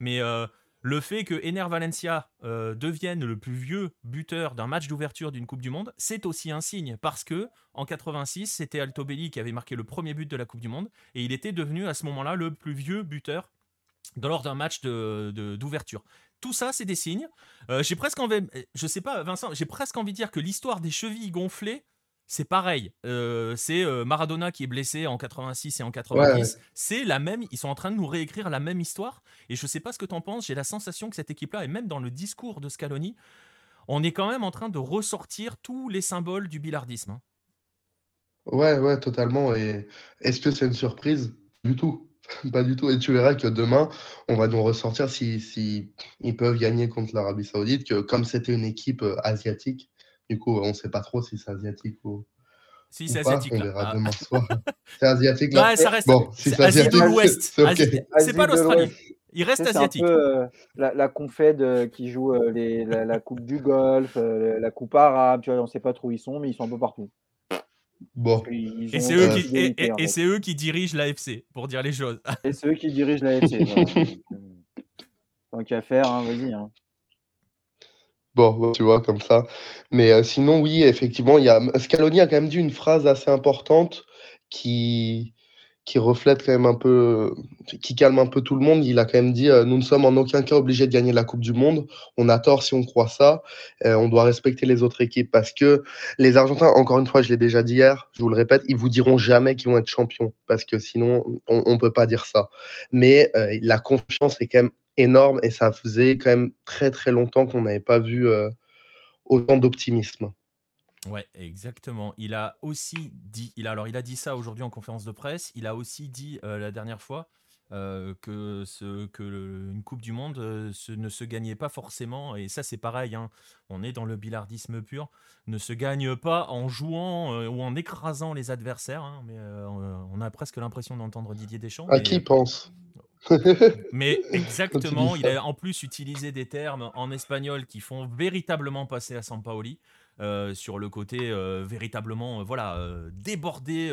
mais. Euh, le fait que Ener Valencia euh, devienne le plus vieux buteur d'un match d'ouverture d'une Coupe du Monde, c'est aussi un signe parce que en 86, c'était Altobelli qui avait marqué le premier but de la Coupe du Monde et il était devenu à ce moment-là le plus vieux buteur lors d'un match d'ouverture. Tout ça, c'est des signes. Euh, j'ai presque envie, je sais pas, Vincent, j'ai presque envie de dire que l'histoire des chevilles gonflées c'est pareil. Euh, c'est euh, Maradona qui est blessé en 86 et en 90. C'est la même. Ils sont en train de nous réécrire la même histoire. Et je sais pas ce que tu en penses. J'ai la sensation que cette équipe-là, et même dans le discours de Scaloni, on est quand même en train de ressortir tous les symboles du billardisme. Hein. Ouais, ouais, totalement. Et est-ce que c'est une surprise? Du tout. *laughs* Pas du tout. Et tu verras que demain, on va nous ressortir si, si ils peuvent gagner contre l'Arabie Saoudite, que comme c'était une équipe euh, asiatique, du coup, on ne sait pas trop si c'est asiatique ou. Si, c'est asiatique. On verra ah. demain soir. *laughs* c'est asiatique là Ouais, ça reste. Bon, si c'est asiatique. de l'Ouest. C'est pas l'Australie. Il reste asiatique. C'est un peu euh, la, la Confed euh, qui joue euh, les, la, Coupe du Golfe, la Coupe arabe. Tu vois, on ne sait pas trop où ils sont, mais ils sont un peu partout. Bon. Et c'est eux, qui, et, et, eux qui dirigent l'AFC, pour dire les choses. Et c'est eux qui dirigent l'AFC. *laughs* Tant qu'à faire, hein, vas-y. Hein. Bon, tu vois, comme ça. Mais euh, sinon, oui, effectivement, il y a Scaloni a quand même dit une phrase assez importante qui qui reflète quand même un peu qui calme un peu tout le monde. Il a quand même dit, euh, «Nous ne sommes en aucun cas obligés de gagner la coupe du monde. On a tort si on croit ça. Euh, on doit respecter les autres équipes» parce que les Argentins, encore une fois, je l'ai déjà dit hier, je vous le répète, ils vous diront jamais qu'ils vont être champions parce que sinon on on peut pas dire ça. Mais la confiance est quand même énorme et ça faisait quand même très très longtemps qu'on n'avait pas vu euh, autant d'optimisme. Ouais, exactement. Il a aussi dit, il a, alors il a dit ça aujourd'hui en conférence de presse. Il a aussi dit euh, la dernière fois euh, que, ce, que une Coupe du Monde ce, ne se gagnait pas forcément, et ça c'est pareil, hein, on est dans le billardisme pur, ne se gagne pas en jouant ou en écrasant les adversaires, hein, mais on a presque l'impression d'entendre Didier Deschamps. À qui pense? *laughs* mais exactement, il a en plus utilisé des termes en espagnol qui font véritablement passer à Sampaoli. Euh, sur le côté euh, véritablement euh, voilà déborder,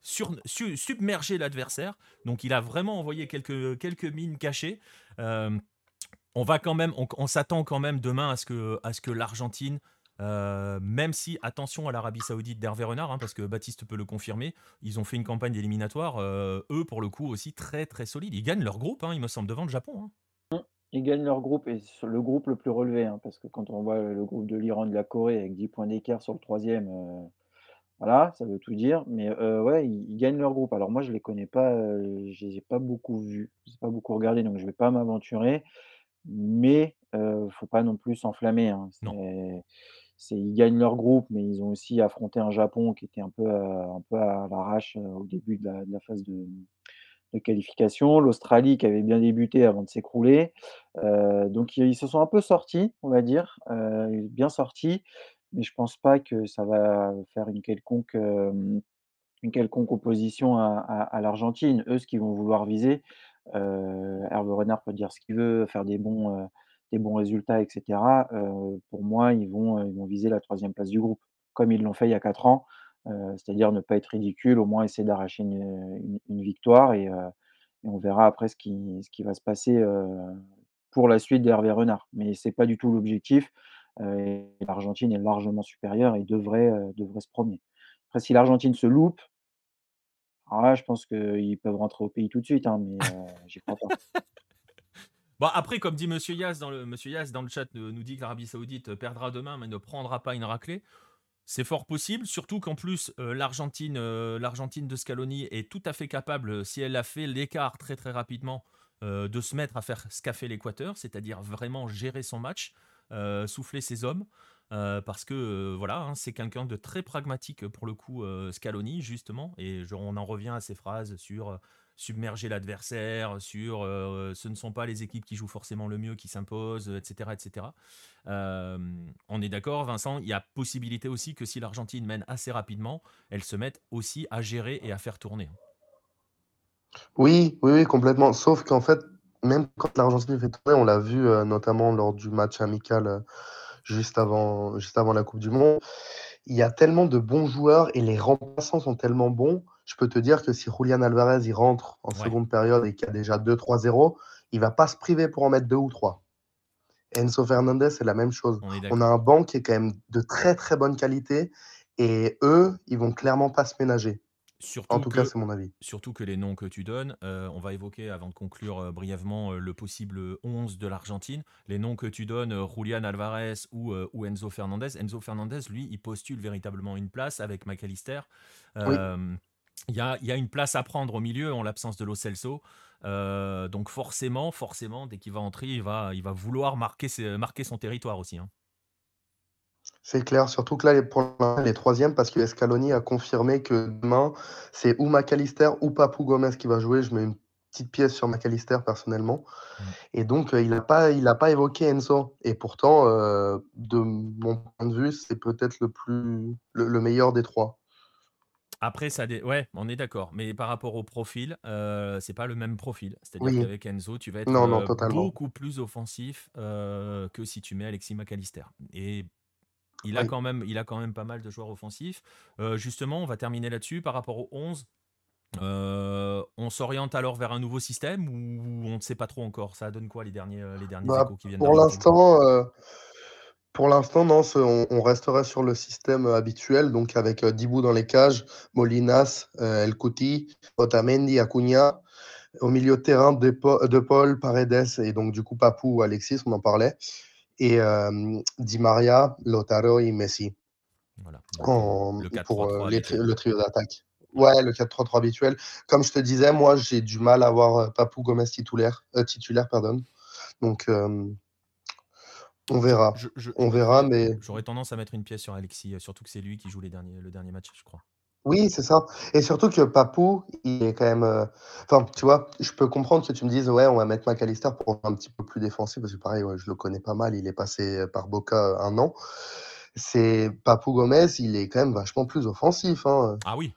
sur, submerger l'adversaire. Donc il a vraiment envoyé quelques, quelques mines cachées. on va quand même, on, s'attend quand même demain à ce que, à ce que l'Argentine euh, même si, attention à l'Arabie Saoudite d'Hervé Renard, hein, parce que Baptiste peut le confirmer, ils ont fait une campagne éliminatoire, euh, eux pour le coup aussi très très solide. Ils gagnent leur groupe, hein, il me semble, devant le Japon. Hein. Ils gagnent leur groupe et le groupe le plus relevé, parce que quand on voit le groupe de l'Iran de la Corée avec 10 points d'écart sur le troisième, euh, voilà, ça veut tout dire. Mais ouais, ils, gagnent leur groupe. Alors moi, je les connais pas, je les ai pas beaucoup vus, je les ai pas beaucoup regardés, donc je vais pas m'aventurer. Mais ne faut pas non plus s'enflammer. Non ils gagnent leur groupe, mais ils ont aussi affronté un Japon qui était un peu, peu à l'arrache au début de la, phase de, qualification. L'Australie qui avait bien débuté avant de s'écrouler. donc ils se sont un peu sortis, on va dire, bien sortis, mais je pense pas que ça va faire une quelconque, quelconque opposition à l'Argentine. Eux, ce qu'ils vont vouloir viser, Hervé Renard peut dire ce qu'il veut, faire des bons, des bons résultats et cetera. pour moi, ils vont, ils vont viser la troisième place du groupe, comme ils l'ont fait il y a 4 ans. c'est-à-dire ne pas être ridicule, au moins essayer d'arracher une victoire et on verra après ce qui ce qui va se passer, pour la suite d'Hervé Renard. Mais c'est pas du tout l'objectif, l'Argentine est largement supérieure et devrait, devrait se promener. Après si l'Argentine se loupe ah je pense qu'ils peuvent rentrer au pays tout de suite, hein, mais j'y crois pas. Après, comme dit Monsieur Yas dans le, chat, nous dit que l'Arabie Saoudite perdra demain, mais ne prendra pas une raclée. C'est fort possible, surtout qu'en plus, l'Argentine, l'Argentine de Scaloni est tout à fait capable, si elle a fait l'écart très très rapidement, de se mettre à faire ce qu'a l'Équateur, c'est-à-dire vraiment gérer son match, souffler ses hommes. parce que voilà, hein, c'est quelqu'un de très pragmatique pour le coup, Scaloni, justement, et on en revient à ces phrases sur submerger l'adversaire, sur ce ne sont pas les équipes qui jouent forcément le mieux qui s'imposent, etc. etc. on est d'accord, Vincent, il y a possibilité aussi que si l'Argentine mène assez rapidement, elle se mette aussi à gérer et à faire tourner. Oui, oui, oui, complètement. Sauf qu'en fait, même quand l'Argentine fait tourner, on l'a vu notamment lors du match amical juste, avant, juste avant la Coupe du Monde, il y a tellement de bons joueurs et les remplaçants sont tellement bons je peux te dire que si Julian Alvarez il rentre en seconde période et qu'il y a déjà 2-3-0, il va pas se priver pour en mettre deux ou trois. Enzo Fernandez, c'est la même chose. On, a un banc qui est quand même de très très bonne qualité et eux, ils vont clairement pas se ménager. en tout cas, c'est mon avis. Surtout que les noms que tu donnes, euh, on va évoquer avant de conclure euh, brièvement euh, le possible 11 de l'Argentine. Les noms que tu donnes, Julian Alvarez ou, ou, Enzo Fernandez. Enzo Fernandez, lui, il postule véritablement une place avec McAllister. Oui il y a, une place à prendre au milieu en l'absence de Lo Celso. Euh, donc forcément, forcément, dès qu'il va entrer, il va, il va vouloir marquer, marquer son territoire aussi. Hein. C'est clair, surtout que là, pour l'instant, les troisième parce que Escaloni a confirmé que demain, c'est ou McAllister ou Papou Gomez qui va jouer. Je mets une petite pièce sur McAllister personnellement. Mmh. Et donc, euh, il n'a pas, il pas évoqué Enzo. Et pourtant, euh, de mon point de vue, c'est peut-être le, plus, le meilleur des trois. Après, ça ouais, on est d'accord. Mais par rapport au profil, euh, c'est pas le même profil. C'est-à-dire qu'avec Enzo, tu vas être euh, beaucoup plus offensif euh, que si tu mets Alexis McAllister. Et il a, quand même, il a quand même pas mal de joueurs offensifs. Euh, justement, on va terminer là-dessus. Par rapport au 11, on s'oriente alors vers un nouveau système ou on ne sait pas trop encore? Ça donne quoi les derniers, les derniers bah, échos qui viennent Pour l'instant, pour l'instant, non, on, resterait sur le système euh, habituel, donc avec euh, Dibou dans les cages, Molinas, euh, El Couti, Otamendi, Acuna. Au milieu de terrain, De, Paul, Paredes et donc du coup Papou ou Alexis, on en parlait. Et Di Maria, Lotaro et Messi. Voilà. pour le trio d'attaque. Ouais, le 4-3-3 habituel. Comme je te disais, moi, j'ai du mal à voir Papou Gomez titulaire, titulaire pardon. Donc, on verra. on verra, mais. J'aurais tendance à mettre une pièce sur Alexis, euh, surtout que c'est lui qui joue les derniers, le dernier match, je crois. Oui, c'est ça. Et surtout que Papou, il est quand même. Euh, enfin, tu vois, je peux comprendre que tu me dises, ouais, on va mettre McAllister pour un petit peu plus défensif, parce que pareil, je le connais pas mal, il est passé par Boca un an. C'est Papou Gomez, il est quand même vachement plus offensif. Hein. Ah oui.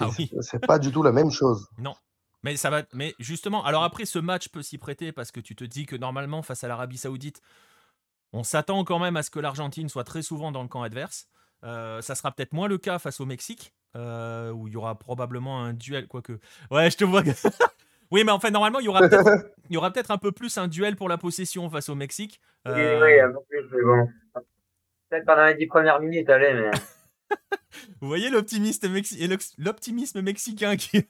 Ah oui. C'est pas du tout la même chose. *laughs* Non. Mais ça va. Mais justement, alors après, ce match peut s'y prêter parce que tu te dis que normalement, face à l'Arabie Saoudite, on s'attend quand même à ce que l'Argentine soit très souvent dans le camp adverse. Euh, ça sera peut-être moins le cas face au Mexique, euh, où il y aura probablement un duel, quoique. Ouais, je te vois. *laughs* oui, mais en fait, normalement, *laughs* il y aura peut-être, un peu plus un duel pour la possession face au Mexique. Oui, oui, un peu plus, mais bon. Peut-être pendant les dix premières minutes, allez, mais. *laughs* Vous voyez l'optimisme, l'optimisme mexicain qui.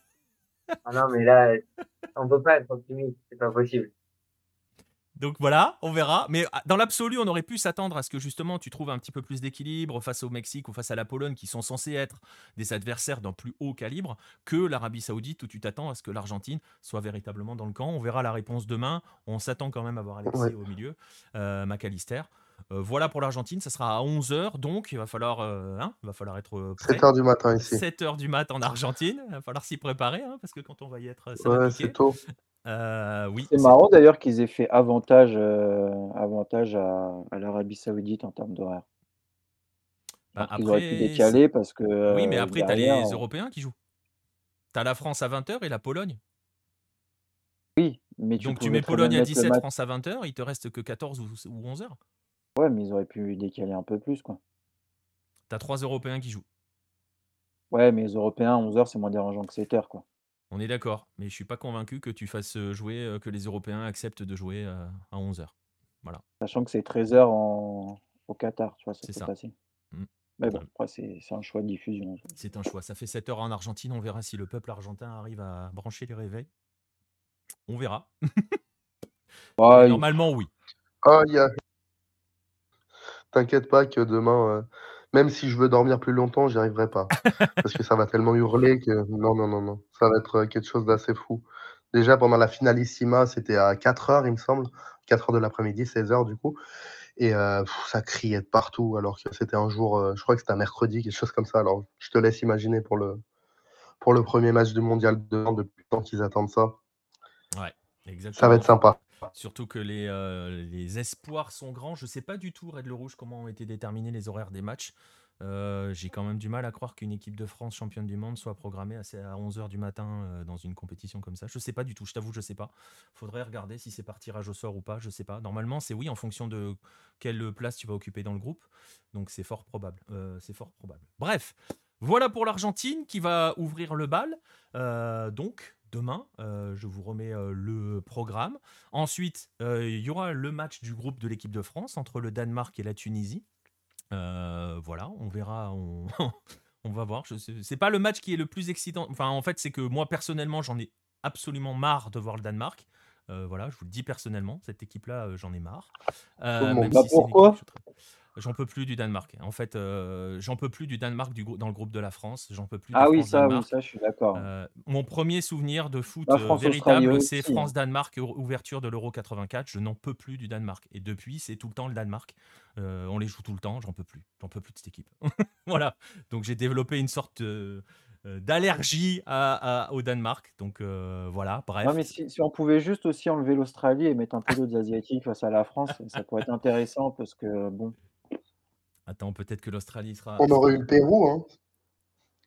ah non, mais là, on peut pas être optimiste, c'est pas possible. Donc voilà, on verra. Mais ah, dans l'absolu, on aurait pu s'attendre à ce que justement tu trouves un petit peu plus d'équilibre face au Mexique ou face à la Pologne, qui sont censés être des adversaires d'un plus haut calibre, que l'Arabie Saoudite, où tu t'attends à ce que l'Argentine soit véritablement dans le camp. On verra la réponse demain. On s'attend quand même à voir Alexis au milieu, euh, McAllister. voilà pour l'Argentine, ça sera à 11h, donc il va falloir, hein, il va falloir être prêt. 7h du matin ici. 7h du matin en Argentine, il va falloir s'y préparer, hein, parce que quand on va y être, ça ouais, tôt. Oui, c'est marrant d'ailleurs qu'ils aient fait avantage, avantage à, à l'Arabie Saoudite en termes d'horaire. Bah, ils auraient pu décaler parce que oui, mais euh, après, tu as les Européens qui jouent. Tu as la France à 20h et la Pologne. oui, mais tu Donc tu mets Pologne à mettre le 17, match. France à 20h, il te reste que 14 ou, ou 11h. Ouais, mais ils auraient pu décaler un peu plus, quoi. Tu as trois Européens qui jouent. Ouais, mais les Européens, 11h, c'est moins dérangeant que 7h, quoi. On est d'accord, mais je suis pas convaincu que tu fasses euh, jouer, euh, que les Européens acceptent de jouer euh, à 11h. Voilà. Sachant que c'est 13h en... au Qatar, tu vois, C'est ça. facile. Mm. Mais bon, Ouais. c'est un choix de diffusion. C'est un choix. Ça fait 7 heures en Argentine. On verra si le peuple argentin arrive à brancher les réveils. On verra. *laughs* Ouais, il- normalement, oui. Ah, a... T'inquiète pas que demain, euh, même si je veux dormir plus longtemps, j'y arriverai pas. *laughs* Parce que ça va tellement hurler que non, non, non, non. Ça va être euh, quelque chose d'assez fou. Déjà, pendant la finalissima, c'était à 4 heures, il me semble. 4 heures de l'après-midi, 16 heures du coup. Et euh, pff, ça criait de partout, alors que c'était un jour, euh, je crois que c'était un mercredi, quelque chose comme ça. Alors, je te laisse imaginer pour le, pour le premier match du mondial de depuis le temps qu'ils attendent ça. Ouais, exactement. Ça va être sympa. Surtout que les, euh, les espoirs sont grands. Je sais pas du tout, Red Le Rouge, comment ont été déterminés les horaires des matchs. Euh, J'ai quand même du mal à croire qu'une équipe de France championne du monde soit programmée à 11h du matin euh, dans une compétition comme ça. Je sais pas du tout, je t'avoue, je sais pas. Faudrait regarder si c'est par tirage au sort ou pas, je sais pas. Normalement, c'est oui en fonction de quelle place tu vas occuper dans le groupe. Donc c'est fort probable. C'est fort probable. Bref, voilà pour l'Argentine qui va ouvrir le bal. Donc demain, euh, je vous remets euh, le programme. Ensuite, euh, il y aura le match du groupe de l'équipe de France entre le Danemark et la Tunisie. Voilà, on verra, on, *laughs* on va voir. Sais- C'est pas le match qui est le plus excitant. Enfin, en fait, c'est que moi personnellement, j'en ai absolument marre de voir le Danemark. Euh, voilà, je vous le dis personnellement, cette équipe-là, euh, j'en ai marre. Euh, même si pourquoi J'en peux plus du Danemark. En fait, euh, j'en peux plus du Danemark du, dans le groupe de la France. J'en peux plus de Ah oui, France ça, oui, ça, je suis d'accord. Euh, mon premier souvenir de foot euh, véritable, c'est hein. France-Danemark, ou- ouverture de l'Euro 84. Je n'en peux plus du Danemark. Et depuis, c'est tout le temps le Danemark. Euh, on les joue tout le temps, j'en peux plus. J'en peux plus de cette équipe. *laughs* voilà. Donc j'ai développé une sorte d'allergie à- à- au Danemark. Donc euh, voilà, bref. Non, mais si, si on pouvait juste aussi enlever l'Australie et mettre un peu d'autres Asiatiques face à la France, ça pourrait être intéressant parce que, bon. Attends, peut-être que l'Australie sera. On aurait eu le Pérou, hein.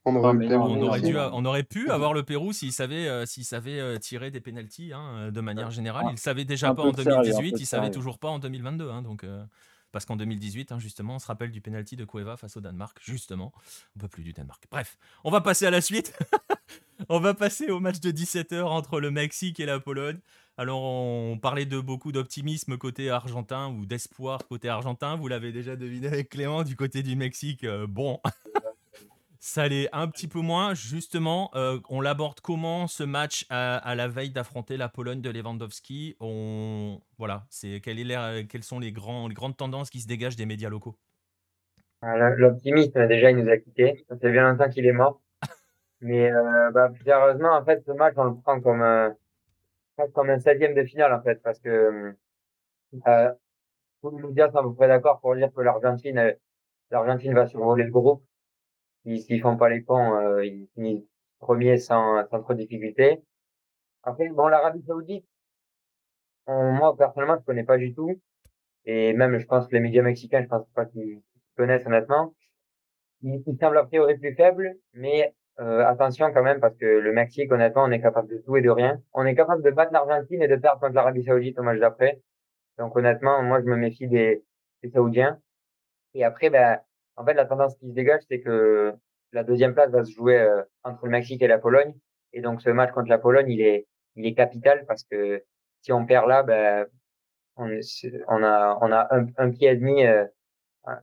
On aurait Non, eu le Pérou. On aurait, dû, on aurait pu *laughs* avoir le Pérou s'il savait, euh, s'il savait euh, tirer des pénalties hein, de manière générale. Il le savait déjà un pas en de sérieux, un 2018, peu de il savait sérieux. toujours pas en 2022. hein, donc, euh, parce qu'en 2018, hein, justement, on se rappelle du penalty de Cueva face au Danemark. Justement, on peut plus du Danemark. Bref, on va passer à la suite. *laughs* on va passer au match de 17h entre le Mexique et la Pologne. Alors, on parlait de beaucoup d'optimisme côté argentin ou d'espoir côté argentin. Vous l'avez déjà deviné avec Clément du côté du Mexique. euh, bon, *laughs* ça l'est un petit peu moins. Justement, euh, on l'aborde comment ce match à, à la veille d'affronter la Pologne de Lewandowski? On... Voilà, c'est quelle est quelles sont les, grands, les grandes tendances qui se dégagent des médias locaux? Euh, L'optimisme, déjà, il nous a quittés. Ça fait bien longtemps qu'il est mort. *laughs* Mais euh, bah, sérieusement, en fait, ce match, on le prend comme, euh, comme un septième de finale, en fait, parce que euh, tous les médias sont à peu près d'accord pour dire que l'Argentine, euh, l'Argentine va survoler le groupe. Ils, s'ils font pas les ponts, euh, ils finissent premiers sans, sans trop de difficultés. Après, bon, l'Arabie Saoudite, on- moi, personnellement, je connais pas du tout. Et même, je pense les médias mexicains, je pense pas qu'ils connaissent, honnêtement. Il, il semble a priori plus faible, mais euh, attention quand même parce que le Mexique, honnêtement, on est capable de tout et de rien. On est capable de battre l'Argentine et de perdre contre l'Arabie Saoudite au match d'après. Donc honnêtement, moi je me méfie des, des Saoudiens. Et après, ben, en fait, la tendance qui se dégage, c'est que la deuxième place va se jouer euh, entre le Mexique et la Pologne. Et donc ce match contre la Pologne, il est, il est capital parce que si on perd là, ben, on, on a, on a un, un pied et demi euh,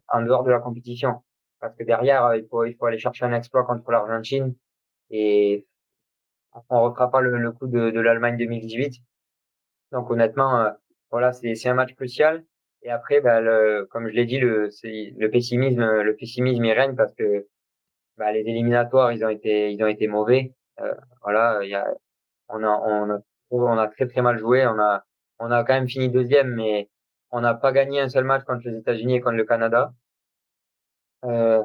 en dehors de la compétition. Parce que derrière, euh, il faut, il faut aller chercher un exploit contre l'Argentine et on ne refera pas le, le coup de, de l'Allemagne 2018. Donc honnêtement, euh, voilà, c'est c'est un match crucial. Et après, bah, le, comme je l'ai dit, le, le pessimisme, le pessimisme il règne parce que bah, les éliminatoires, ils ont été, ils ont été mauvais. Euh, voilà, il y a, on a, on a, on a très très mal joué. On a, on a quand même fini deuxième, mais on n'a pas gagné un seul match contre les États-Unis et contre le Canada. Euh,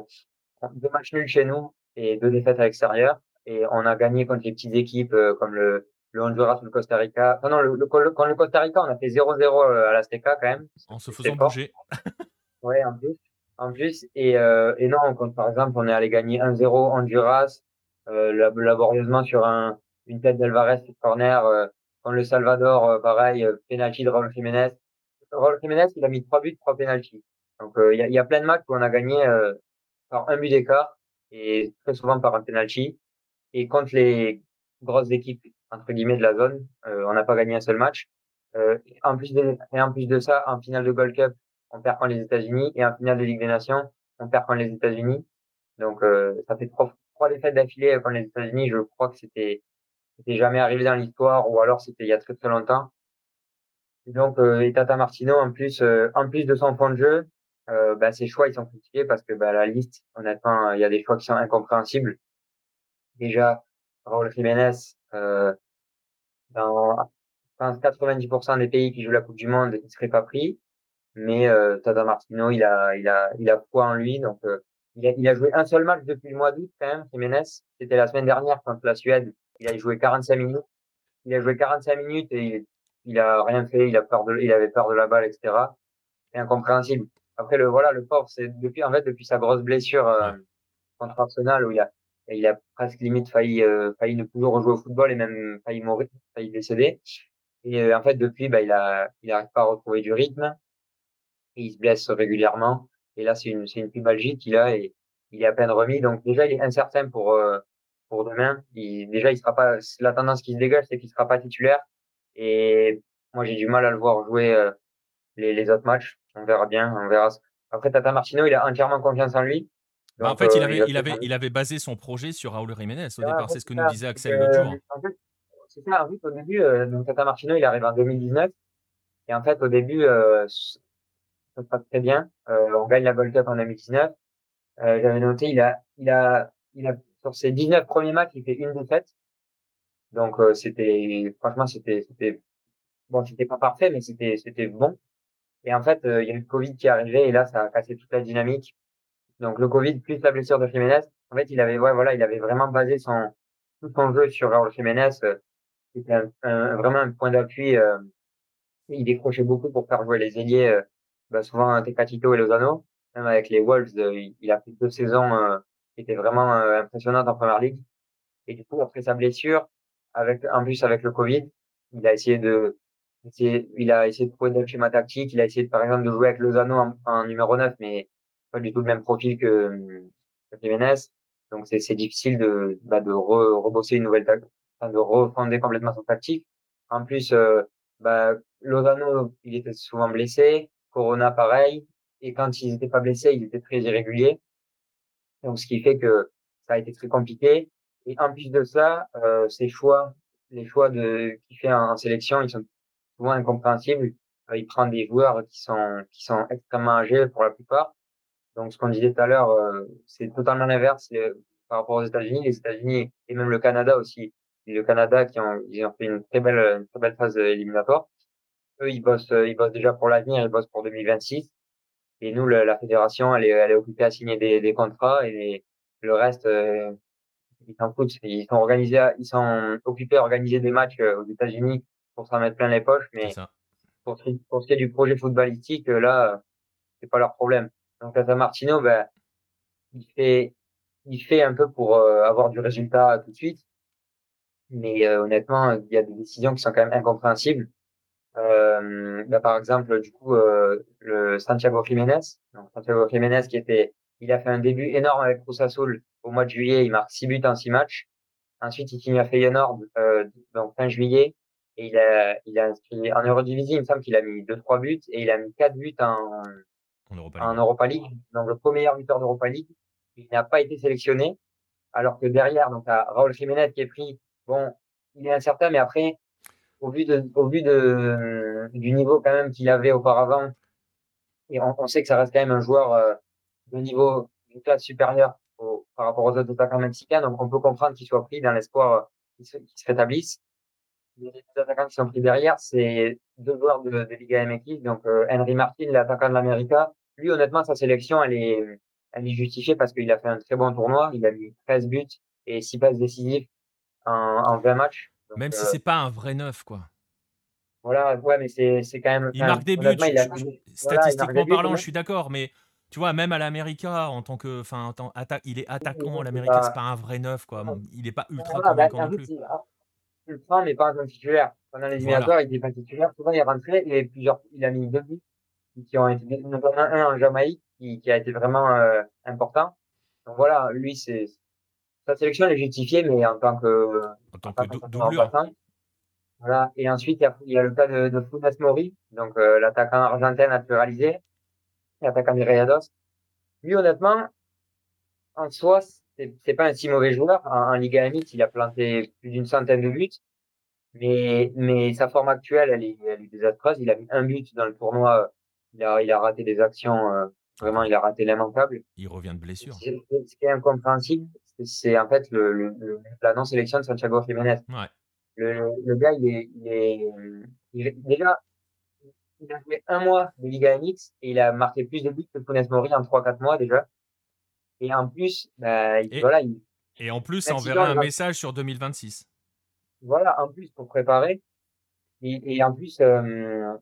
deux matchs nuls chez nous et deux défaites à l'extérieur. Et on a gagné contre les petites équipes euh, comme le, le Honduras ou le Costa Rica. Enfin, non, le, le, contre le Costa Rica, on a fait 0-0 euh, à l'Azteca quand même. En se faisant bouger. *laughs* ouais, en plus. En plus. Et, euh, et non, quand par exemple, on est allé gagner 1-0 Honduras, euh, laborieusement sur un, une tête d'Alvarez corner. Euh, quand le Salvador, euh, pareil, euh, penalty de Raúl Jiménez. Raúl Jiménez, il a mis trois buts, trois penalties. Donc, il y a, y, a, plein de matchs où on a gagné par un but d'écart et très souvent par un penalty. Et contre les grosses équipes entre guillemets de la zone, euh, on n'a pas gagné un seul match. Euh, en plus de, et en plus de ça, en finale de Gold Cup, on perd contre les États-Unis et en finale de Ligue des Nations, on perd contre les États-Unis. Donc euh, ça fait trois, trois défaites d'affilée contre les États-Unis. Je crois que c'était c'était jamais arrivé dans l'histoire ou alors c'était il y a très très longtemps. Et donc euh, et Tata Martino en plus euh, en plus de son fond de jeu, euh, bah, ses choix ils sont critiqués parce que bah, la liste honnêtement il y a des choix qui sont incompréhensibles. Déjà Raúl Jiménez euh, dans 90% des pays qui jouent la Coupe du Monde, il serait pas pris. Mais euh, Tata Martino, il a, il a, il a foi en lui. Donc, euh, il, a, il a joué un seul match depuis le mois d'août quand même, Jiménez. C'était la semaine dernière contre la Suède. Il a joué 45 minutes. Il a joué 45 minutes et il, il a rien fait. Il a peur de, il avait peur de la balle, etc. C'est incompréhensible. Après le voilà, le pauvre, c'est depuis en fait depuis sa grosse blessure euh, contre Arsenal où il a il a presque limite failli, euh, failli ne plus rejouer au football et même failli mourir, failli décéder. Et euh, en fait, depuis, bah, il a, il arrive pas à retrouver du rythme. Et il se blesse régulièrement. Et là, c'est une, c'est une pubalgie qu'il a et il est à peine remis. Donc déjà, il est incertain pour, euh, pour demain. Il, déjà, il sera pas, la tendance qui se dégage, c'est qu'il sera pas titulaire. Et moi, j'ai du mal à le voir jouer euh, les, les autres matchs. On verra bien, on verra. Après, Tata Martino, il a entièrement confiance en lui. Donc, bah en fait, il avait, il, avait, il avait basé son projet sur Raúl Jiménez au départ. C'est ce que nous disait Axel l'autre jour. En fait, c'est ça. En fait, au début, euh, donc Tata Martino, il arrive en 2019. Et en fait, au début, euh, ça se passe très bien. Euh, on gagne la Gold Cup en 2019. Euh, J'avais noté, il a, il a, il a, sur ses 19 premiers matchs, il fait une défaite. Donc, euh, c'était, franchement, c'était, c'était, bon, c'était pas parfait, mais c'était, c'était bon. Et en fait, il y a eu le Covid qui est arrivé et là, ça a cassé toute la dynamique. Donc le Covid plus la blessure de Jiménez, en fait, il avait, ouais, voilà, il avait vraiment basé son tout son jeu sur Raúl Jiménez. Euh, c'était un, un, vraiment un point d'appui. Euh, il décrochait beaucoup pour faire jouer les ailiers, euh, bah, souvent Tecatito et Lozano. Même avec les Wolves, il, a fait deux saisons qui étaient vraiment impressionnantes en première ligue. Et du coup, après sa blessure, avec en plus avec le Covid, il a essayé de il a essayé de trouver des schémas tactiques. Il a essayé, par exemple, de jouer avec Lozano en, numéro 9, mais pas du tout le même profil que, que Jiménez. Donc c'est difficile de, bah, de re, rebosser une nouvelle tactique, de refonder complètement son tactique. En plus, euh, bah, Lozano, il était souvent blessé. Corona, pareil. Et quand ils n'étaient pas blessés, ils étaient très irréguliers. Donc ce qui fait que ça a été très compliqué. Et en plus de ça, euh, ses choix, les choix de qu'il fait en, en, sélection, ils sont souvent incompréhensibles. Euh, il prend des joueurs qui sont qui sont extrêmement âgés pour la plupart donc, ce qu'on disait tout à l'heure, euh, c'est totalement l'inverse par rapport aux États-Unis. Les États-Unis et même le Canada aussi. Le Canada qui ont, ils ont fait une très belle, une très belle phase éliminatoire. Eux, ils bossent, ils bossent déjà pour l'avenir, ils bossent pour 2026. Et nous, la, la fédération, elle est, elle est occupée à signer des, des contrats et le reste, euh, ils s'en foutent. Ils sont organisés, ils sont occupés à organiser des matchs euh, aux États-Unis pour s'en mettre plein les poches. Mais pour, pour ce qui est du projet footballistique, là, c'est pas leur problème. Donc Tata Martino, ben, il fait, il fait un peu pour euh, avoir du résultat tout de suite. Mais euh, honnêtement, il y a des décisions qui sont quand même incompréhensibles. Euh, ben, par exemple, du coup, euh, le Santiago Jiménez, donc Santiago Jiménez qui était, il a fait un début énorme avec Azul au mois de juillet, il marque 6 buts en 6 matchs. Ensuite, il finit à Feyenoord, euh, donc fin juillet, et il a, il a inscrit en Eurodivisie, il me semble qu'il a mis 2-3 buts, et il a mis 4 buts en, en Europa League. En Europa League, donc le premier buteur d'Europa League. Il n'a pas été sélectionné, alors que derrière, donc à Raúl Jiménez qui est pris, bon, il est incertain, mais après, au vu de, au vu de, du niveau quand même qu'il avait auparavant, et on, on, sait que ça reste quand même un joueur euh, de niveau d'une classe supérieure au, par rapport aux autres attaquants mexicains, donc on peut comprendre qu'il soit pris dans l'espoir euh, qu'il se, qu se rétablisse. Les attaquants qui sont pris derrière, c'est deux joueurs de, de Liga MX. Donc, euh, Henry Martin, l'attaquant de l'América. Lui, honnêtement, sa sélection, elle est, elle est justifiée parce qu'il a fait un très bon tournoi. Il a mis 13 buts et 6 passes décisives en, en 20 matchs. Donc, Même si euh, c'est pas un vrai neuf, quoi. Voilà, ouais, mais c'est, quand même. Il marque des buts. honnêtement, il a- je- je- voilà, il marque des statistiquement buts, parlant, je suis d'accord, mais tu vois, même à l'América, en tant que, enfin, il est attaquant l'América, c'est pas un vrai neuf, quoi. Il est pas ultra Voilà, bah, convaincant en non plus. Tu le prends, mais pas en tant que titulaire. Pendant les éliminatoires, il était pas titulaire. Souvent, il est rentré et plusieurs, il a mis deux buts qui ont été, notamment un en Jamaïque qui, qui a été vraiment euh, important. Donc voilà, lui, c'est sa sélection est justifiée, mais en tant que En tant que dou- doublure. Voilà. Et ensuite, il y a, il y a le cas de, de Funes Mori, donc euh, l'attaquant argentin naturalisé, l'attaquant des Rayados. Lui, honnêtement, en soi, c'est pas un si mauvais joueur. En, en Liga MX, il a planté plus d'une centaine de buts. Mais, mais sa forme actuelle, elle est, elle est désastreuse. Il a mis un but dans le tournoi. Il a, il a raté des actions. euh, vraiment, il a raté l'immanquable. Il revient de blessure. Ce qui est incompréhensible, c'est- en fait le, le, le- la non-sélection de Santiago Jiménez. Ouais. Le, le, le gars, il est, il est, il est- déjà, il a joué un mois de Liga MX et il a marqué plus de buts que Funes Mori en 3-4 mois déjà. Et en plus, bah, Et- voilà, il, Et en plus, ça enverrait un message sur 2026. voilà, en plus pour préparer. Et, et en plus, euh,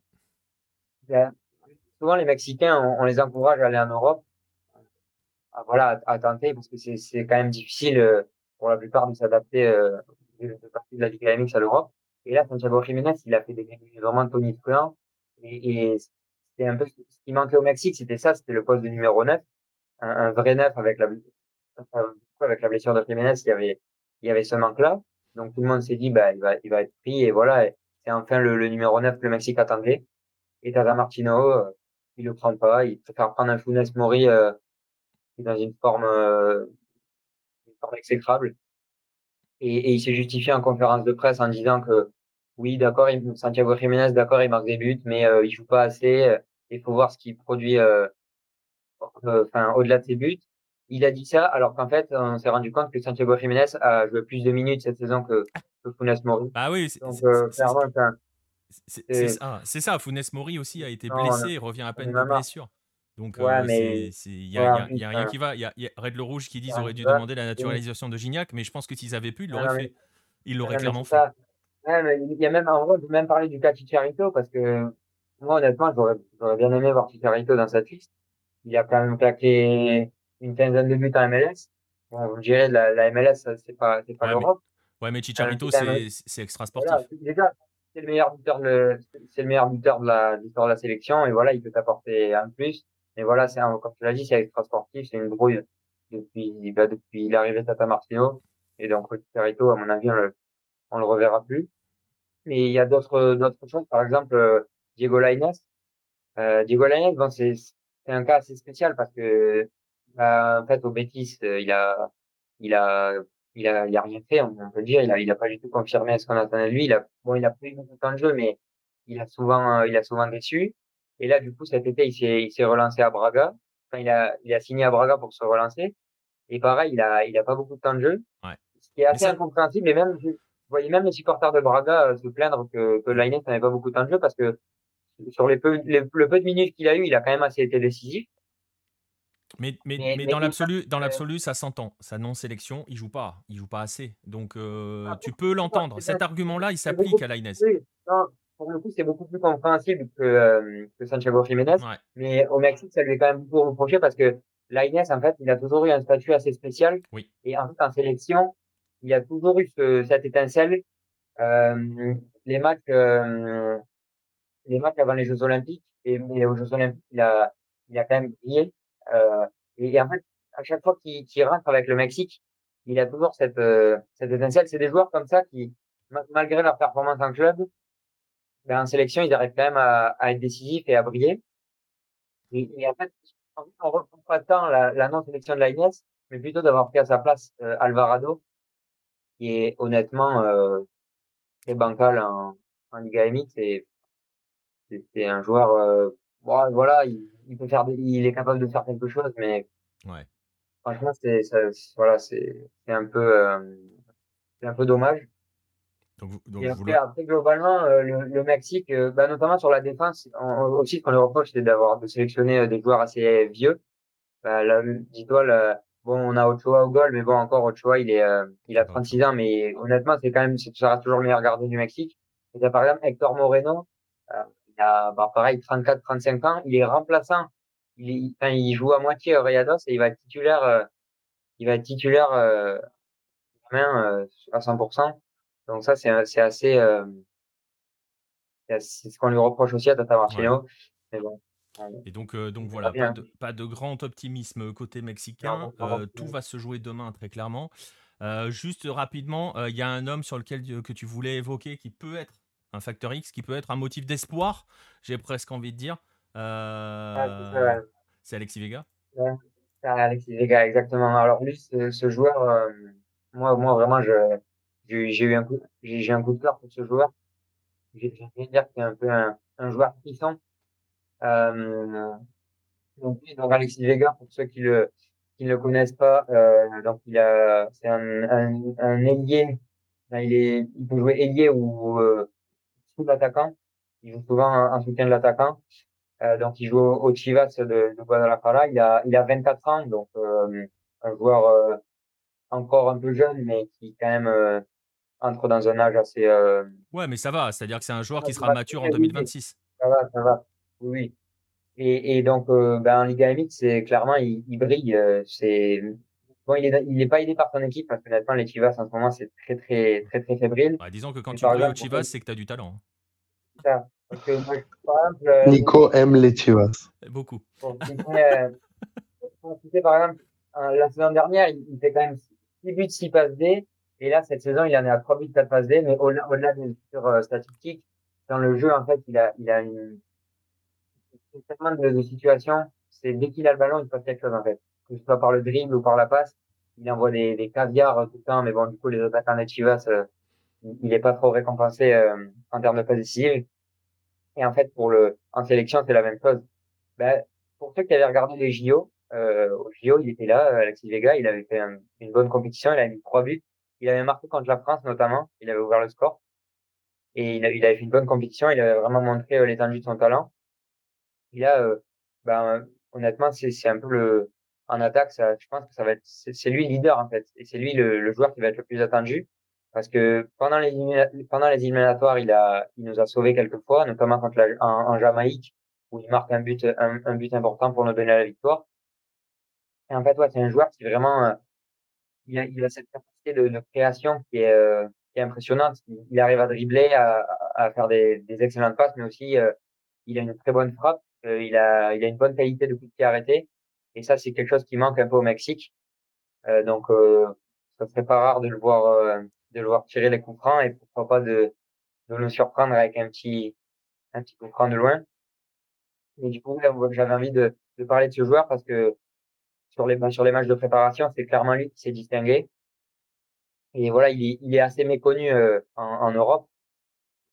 ben, souvent les Mexicains, on, on les encourage à aller en Europe, à, voilà, à, à tenter parce que c'est c'est quand même difficile euh, pour la plupart de s'adapter euh, de, de partie de la Liga MX à l'Europe. Et là, Santiago Jiménez, il a fait des des- vraiment tonitruants. Et, et c'était un peu ce qui manquait au Mexique, c'était ça, c'était le poste de numéro 9, un, un vrai neuf avec la, avec la blessure de Jiménez, il y avait, il y avait ce manque-là. Donc tout le monde s'est dit, bah, il va, il va être pris et voilà, c'est enfin le, le numéro 9 que le Mexique attendait. Et Tata Martino, euh, il le prend pas, il préfère prendre un Funes Mori euh, dans une forme, euh, une forme exécrable. Et, et il s'est justifié en conférence de presse en disant que oui, d'accord, Santiago Jiménez, d'accord, il marque des buts, mais euh, il joue pas assez. Il faut voir ce qu'il produit, euh, enfin au-delà de ses buts. Il a dit ça alors qu'en fait, on s'est rendu compte que Santiago Jiménez a joué plus de minutes cette saison que, que Funes Mori. Bah oui, c'est euh, ça. Funes Mori aussi a été Non, blessé et revient à peine de blessure. Donc, Ouais, euh, il y a, ouais, il y a- il rien euh, qui va. Il y a, il y a Red le Rouge qui disent ouais, aurait dû demander la naturalisation de Gignac, mais je pense que s'ils avaient pu, ils Ah, l'auraient fait. Ils l'auraient mais clairement fait. il y a même, en vrai, on peut même parler du cas Chicharito parce que moi, honnêtement, j'aurais, j'aurais bien aimé voir Chicharito dans cette liste. Il a quand même claqué une quinzaine de buts en MLS. Bon, vous me direz, la, la MLS, ça, c'est pas, c'est pas Ouais, mais- l'Europe. Ouais, mais Chicharito, c'est c'est extra sportif. Voilà, déjà, c'est le meilleur buteur de, c'est le meilleur buteur de la, de la sélection et voilà, il peut t'apporter un plus. Mais voilà, c'est, un- comme tu l'as dit, c'est extra sportif, c'est une brouille depuis, bah, depuis l'arrivée de Tata Martino. Et donc, Chicharito, à mon avis, on le, on le reverra plus. Mais il y a d'autres, d'autres choses. Par exemple, euh, Diego Lainez. Euh, Diego Lainez, bon, c'est, c'est un cas assez spécial parce que, bah, en fait, au Betis, euh, il a, il a, il a, il a rien fait, on peut dire. Il a, il a pas du tout confirmé ce qu'on attendait de lui. Il a, bon, il a pris beaucoup de temps de jeu, mais il a souvent, il a souvent déçu. Et là, du coup, cet été, il s'est, il s'est relancé à Braga. Enfin, il a, il a signé à Braga pour se relancer. Et pareil, il a, il a pas beaucoup de temps de jeu. Ouais. Ce qui est assez ça- incompréhensible. Et même, je voyais même les supporters de Braga euh, se plaindre que, que Lainez n'avait pas beaucoup de temps de jeu parce que sur les peu, les, le peu de minutes qu'il a eu, il a quand même assez été décisif. Mais, mais, Mais- dans l'absolu, dans l'absolu, ça s'entend. Sa non-sélection, il joue pas. Il joue pas assez. Donc, euh, Ah, tu peux l'entendre. Cet argument-là, il s'applique à non, pour le coup, c'est beaucoup plus compréhensible que, euh, que Santiago Jiménez. Ouais. Mais au Mexique, ça lui est quand même beaucoup reproché parce que Lainez, en fait, il a toujours eu un statut assez spécial. Oui. Et en fait, en sélection, il a toujours eu ce, cette étincelle. Euh, les matchs, euh, les matchs avant les Jeux Olympiques et, mais aux Jeux Olympiques, il a, il a quand même brillé. Euh, et, en fait, à chaque fois qu'il qu'il rentre avec le Mexique, il a toujours cette, euh, cette étincelle. C'est des joueurs comme ça qui, ma- malgré leur performance en club, ben, en sélection, ils arrivent quand même à, à être décisifs et à briller. Et, et en fait, on retrouve pas tant la, la non-sélection de l'Agnès, mais plutôt d'avoir pris à sa place euh, Alvarado, qui est honnêtement euh, très bancal en, en Liga MX. Et c'est un joueur, euh, bon, voilà, il, il peut faire, il est capable de faire quelque chose, mais Ouais. franchement, c'est, voilà, c'est, c'est un peu, euh, c'est un peu dommage. Donc, donc Et vous après, le- après, globalement, euh, le, le Mexique, euh, bah, notamment sur la défense, en- aussi, ce qu'on leur reproche, c'est d'avoir de sélectionner euh, des joueurs assez vieux. Bah, là, dis-toi, là, bon, on a Ochoa au goal, mais bon, encore Ochoa, il est, euh, il a 36 ans, mais honnêtement, c'est quand même, ça reste toujours le meilleur gardien du Mexique. Et t'as, par exemple, Hector Moreno, euh, il a, bah, pareil, 34, 35 ans, il est remplaçant. Il, est- enfin, il joue à moitié au Rayados et il va être titulaire, euh, il va être titulaire, euh, demain, euh, à 100%. Donc ça, c'est, c'est assez, euh, c'est ce qu'on lui reproche aussi à Tata Martino. Mais bon. Et donc, euh, donc voilà, pas de, pas de grand optimisme côté mexicain. Euh, tout va se jouer demain, très clairement. Euh, juste rapidement, il y a un homme sur lequel que tu voulais évoquer qui peut être un facteur X, qui peut être un motif d'espoir, j'ai presque envie de dire. Euh, Ah, c'est ouais. c'est Alexis Vega. Ah, Alexis Vega, exactement. Alors lui, ce, joueur, euh, moi, moi vraiment, j'ai eu un coup, un de cœur pour ce joueur. J'ai envie de dire que c'est un peu un, un joueur puissant. Euh, donc, Alexis Vega, pour ceux qui le qui ne le connaissent pas, euh, donc il a, c'est un, un, un ailier. Enfin, il est, il peut jouer ailier ou euh, sous l'attaquant. Il joue souvent en, en soutien de l'attaquant. Euh, donc, il joue au, Chivas de, de Guadalajara. Il a, il a 24 ans, donc euh, un joueur euh, encore un peu jeune, mais qui quand même euh, entre dans un âge assez. Ouais, mais ça va, c'est-à-dire que c'est un joueur qui sera bah, mature en oui, oui. 2026. ça va, ça va. Oui. Et, et donc, ben, en Liga MX, c'est clairement, il, il brille. c'est bon, il est, il est pas aidé par son équipe parce que honnêtement, les Chivas en ce moment, c'est très, très, très, très fébrile. Ouais, disons que quand tu brilles au Chivas, c'est que tu as du talent. Ça. Parce que moi, par exemple, euh, Nico aime les Chivas. Beaucoup. Pour euh, pour par exemple, la saison dernière, il, il fait quand même 6 buts, 6 passes D. Et là, cette saison, il en est à 3 buts, 4 passes D. Mais au-delà au-delà des sur, euh, statistiques, dans le jeu, en fait, il a, il a une, tellement de, de situations. C'est dès qu'il a le ballon, il se passe quelque chose, en fait. Que ce soit par le dribble ou par la passe. Il envoie des, des caviars tout le temps. Mais bon, du coup, les attaquants de Chivas, euh, il est pas trop récompensé euh, en termes de passes décisives. Et en fait, pour le, en sélection, c'est la même chose. Ben, pour ceux qui avaient regardé les JO, euh, au JO, il était là, euh, Alexis Vega, il avait fait un- une bonne compétition, il a mis trois buts. Il avait marqué contre la France notamment, il avait ouvert le score. Et il, a- il avait fait une bonne compétition, il avait vraiment montré euh, l'étendue de son talent. Et là, euh, ben, honnêtement, c'est un peu le, en attaque, ça, je pense que ça va être, c'est lui le leader en fait, et c'est lui le, le joueur qui va être le plus attendu. Parce que pendant les, pendant les éliminatoires, il a, il nous a sauvés quelques fois, notamment contre la, en, en Jamaïque, où il marque un but, un, un but important pour nous donner la victoire. Et en fait, ouais, c'est un joueur qui vraiment, euh, il a, il a cette capacité de, de création qui est, euh, qui est impressionnante. Il, arrive à dribbler, à, à faire des, des excellentes passes, mais aussi, euh, il a une très bonne frappe. euh, il a, il a une bonne qualité de coup de pied arrêté. Et ça, c'est quelque chose qui manque un peu au Mexique. Euh, donc, ça serait pas rare de le voir, de le voir tirer les coups francs et pourquoi pas de, de le surprendre avec un petit, un petit coup franc de loin. Et du coup, j'avais envie de, de parler de ce joueur parce que sur les, sur les matchs de préparation, c'est clairement lui qui s'est distingué. Et voilà, il est, il est assez méconnu euh, en, en Europe.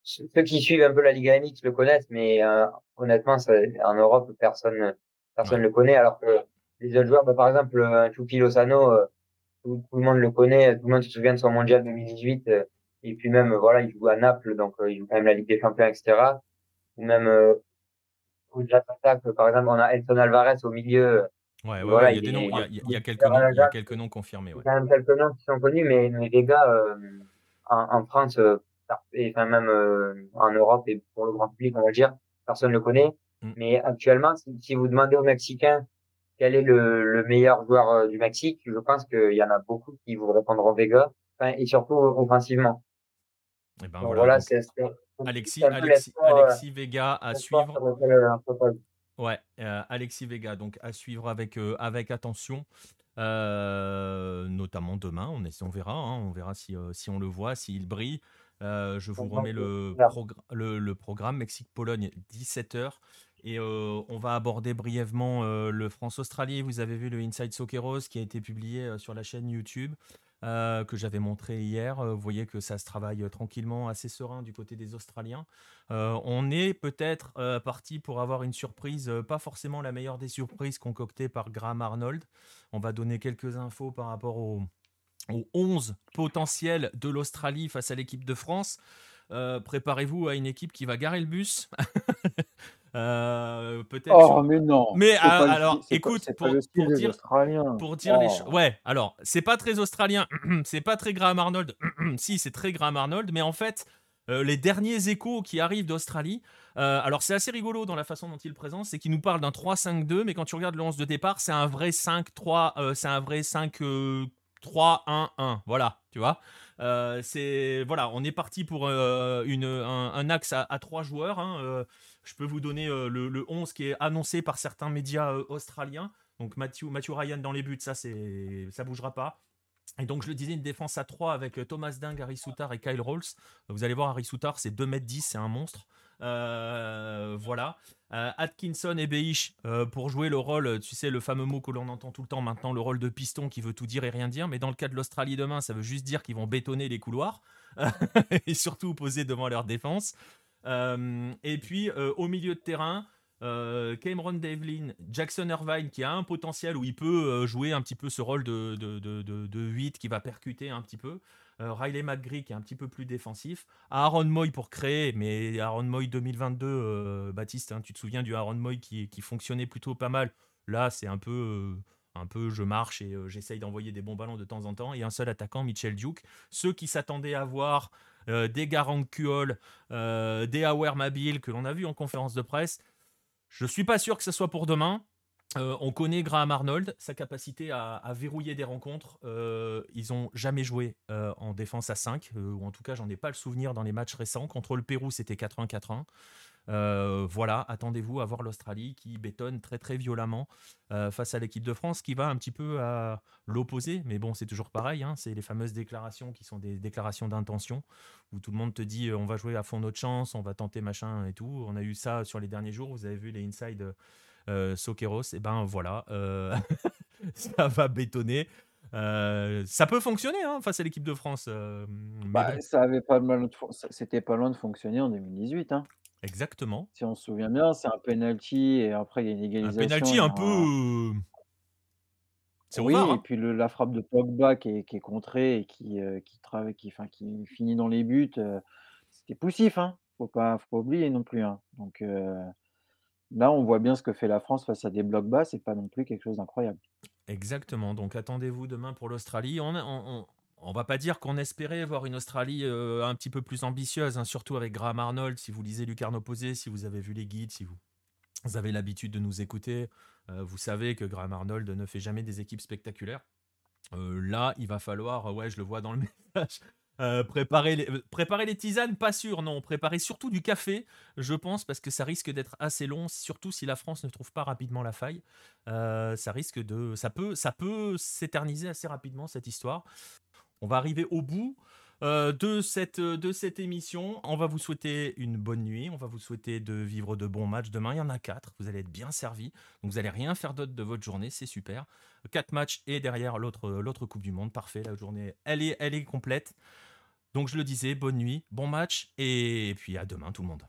Ceux qui suivent un peu la Liga MX le connaissent, mais euh, honnêtement, ça, en Europe, personne personne le connaît. Alors que les autres joueurs, bah, par exemple, euh, Chucky Lozano, euh, tout, tout le monde le connaît, tout le monde se souvient de son mondial 2018. euh, et puis même, voilà, il joue à Naples, donc euh, il joue quand même la Ligue des Champions, etc. Ou même euh, au-delà de par exemple, on a Elton Alvarez au milieu. Ouais, ouais, Voilà, ouais, il y a il des est- noms, il y a, il y a- il y a il est quelques noms, il y a quelques noms confirmés. Il y a quand même quelques noms qui sont connus, mais, mais les gars, euh, en, en France, euh, et enfin même euh, en Europe et pour le grand public, on va dire, personne ne le connaît. Mm. Mais actuellement, si, si vous demandez aux Mexicains quel est le, le meilleur joueur euh, du Mexique, je pense qu'il y en a beaucoup qui vous répondront Vega, enfin, et surtout offensivement. Et ben Donc voilà, c'est Alexis, Alexis, euh, Alexis Vega à suivre. euh. Ouais, euh, Alexis Vega, donc à suivre avec, euh, avec attention, euh, notamment demain. On, est, on verra, hein, on verra si, si on le voit, s'il brille. Euh, je vous remets va- le, voilà. progr- le, le programme Mexique-Pologne, 17h. Et euh, on va aborder brièvement euh, le France-Australie. Vous avez vu le Inside Socceros qui a été publié euh, sur la chaîne YouTube, que j'avais montré hier. Vous voyez que ça se travaille tranquillement, assez serein du côté des Australiens. On est peut-être parti pour avoir une surprise, pas forcément la meilleure des surprises concoctées par Graham Arnold. On va donner quelques infos par rapport au, aux 11 potentiels de l'Australie face à l'équipe de France. Euh, préparez-vous à une équipe qui va garer le bus. *laughs* Euh, peut-être. Oh, mais non. Mais alors, écoute, pour, dire, pour dire les choses. Ouais, alors, c'est pas très australien. *clears throat* c'est pas très Graham Arnold. *clears throat* si, c'est très Graham Arnold. Mais en fait, euh, les derniers échos qui arrivent d'Australie, alors c'est assez rigolo dans la façon dont il présente, c'est qu'il nous parle d'un 3-5-2, mais quand tu regardes le 11 de départ, c'est un vrai 5-3, c'est un vrai 5 3-1-1. Voilà, tu vois. Euh, c'est voilà, on est parti pour euh, une, un, axe à, trois joueurs. Hein. Euh, je peux vous donner le, le, 11 qui est annoncé par certains médias australiens. Donc Matthew, Ryan dans les buts, ça c'est ça bougera pas. Et donc, je le disais, une défense à 3 avec Thomas Ding, Harry Soutar et Kyle Rolls. Vous allez voir, Harry Soutar, c'est 2m10, c'est un monstre. Euh, voilà. Euh, Atkinson et Beish euh, pour jouer le rôle, tu sais, le fameux mot que l'on entend tout le temps maintenant, le rôle de piston qui veut tout dire et rien dire. Mais dans le cas de l'Australie demain, ça veut juste dire qu'ils vont bétonner les couloirs *laughs* et surtout poser devant leur défense. et puis au milieu de terrain, Cameron Devlin, Jackson Irvine qui a un potentiel où il peut jouer un petit peu ce rôle de, de, de, de 8 qui va percuter un petit peu. Euh, Riley McGree qui est un petit peu plus défensif, Aaron Moy pour créer, mais Aaron Moy 2022, euh, Baptiste, hein, tu te souviens du Aaron Moy qui, fonctionnait plutôt pas mal. Là, c'est un peu, euh, un peu, je marche et j'essaye d'envoyer des bons ballons de temps en temps. Et un seul attaquant, Mitchell Duke. Ceux qui s'attendaient à voir des Garant Kuol, des Awer Mabil que l'on a vu en conférence de presse, je suis pas sûr que ce soit pour demain. Euh, on connaît Graham Arnold, sa capacité à, verrouiller des rencontres. Euh, ils n'ont jamais joué euh, en défense à 5, ou en tout cas, j'en ai pas le souvenir dans les matchs récents. Contre le Pérou, c'était 4-1-4-1. voilà, attendez-vous à voir l'Australie qui bétonne très très violemment face à l'équipe de France, qui va un petit peu à l'opposé. Mais bon, c'est toujours pareil, hein. c'est les fameuses déclarations qui sont des déclarations d'intention, où tout le monde te dit on va jouer à fond notre chance, on va tenter machin et tout. On a eu ça sur les derniers jours, vous avez vu les inside euh, Sokeros, et eh ben voilà, euh, *laughs* ça va bétonner. Euh, ça peut fonctionner hein, face à l'équipe de France. Bah, ça avait pas mal, c'était pas loin de fonctionner en 2018. Hein. Exactement. Si on se souvient bien, c'est un penalty et après il y a une égalisation. Un penalty un peu. C'est oui, et hein. puis la frappe de Pogba qui est, qui est contrée et qui, qui, travaille, qui, fin, qui finit dans les buts, c'était poussif. Hein. Faut pas, faut pas oublier non plus. Donc, Là, on voit bien ce que fait la France face à des blocs bas, c'est pas non plus quelque chose d'incroyable. Exactement. Donc attendez-vous demain pour l'Australie. On, va pas dire qu'on espérait voir une Australie euh, un petit peu plus ambitieuse, hein, surtout avec Graham Arnold. Si vous lisez Lucarne Opposé, si vous avez vu les guides, si vous, avez l'habitude de nous écouter, euh, vous savez que Graham Arnold ne fait jamais des équipes spectaculaires. Euh, là, il va falloir, ouais, je le vois dans le *laughs* message, euh, préparer, les, euh, préparer les tisanes, pas sûr, non. Préparer surtout du café, je pense, parce que ça risque d'être assez long, surtout si la France ne trouve pas rapidement la faille. Euh, ça risque de, ça peut, ça peut s'éterniser assez rapidement cette histoire. On va arriver au bout. de, cette, de cette émission. On va vous souhaiter une bonne nuit. On va vous souhaiter de vivre de bons matchs. Demain, il y en a quatre. Vous allez être bien servis. Donc, vous n'allez rien faire d'autre de votre journée. C'est super. Quatre matchs et derrière l'autre, l'autre Coupe du Monde. Parfait. La journée, elle est, elle est complète. Donc je le disais, bonne nuit, bon match et puis à demain tout le monde.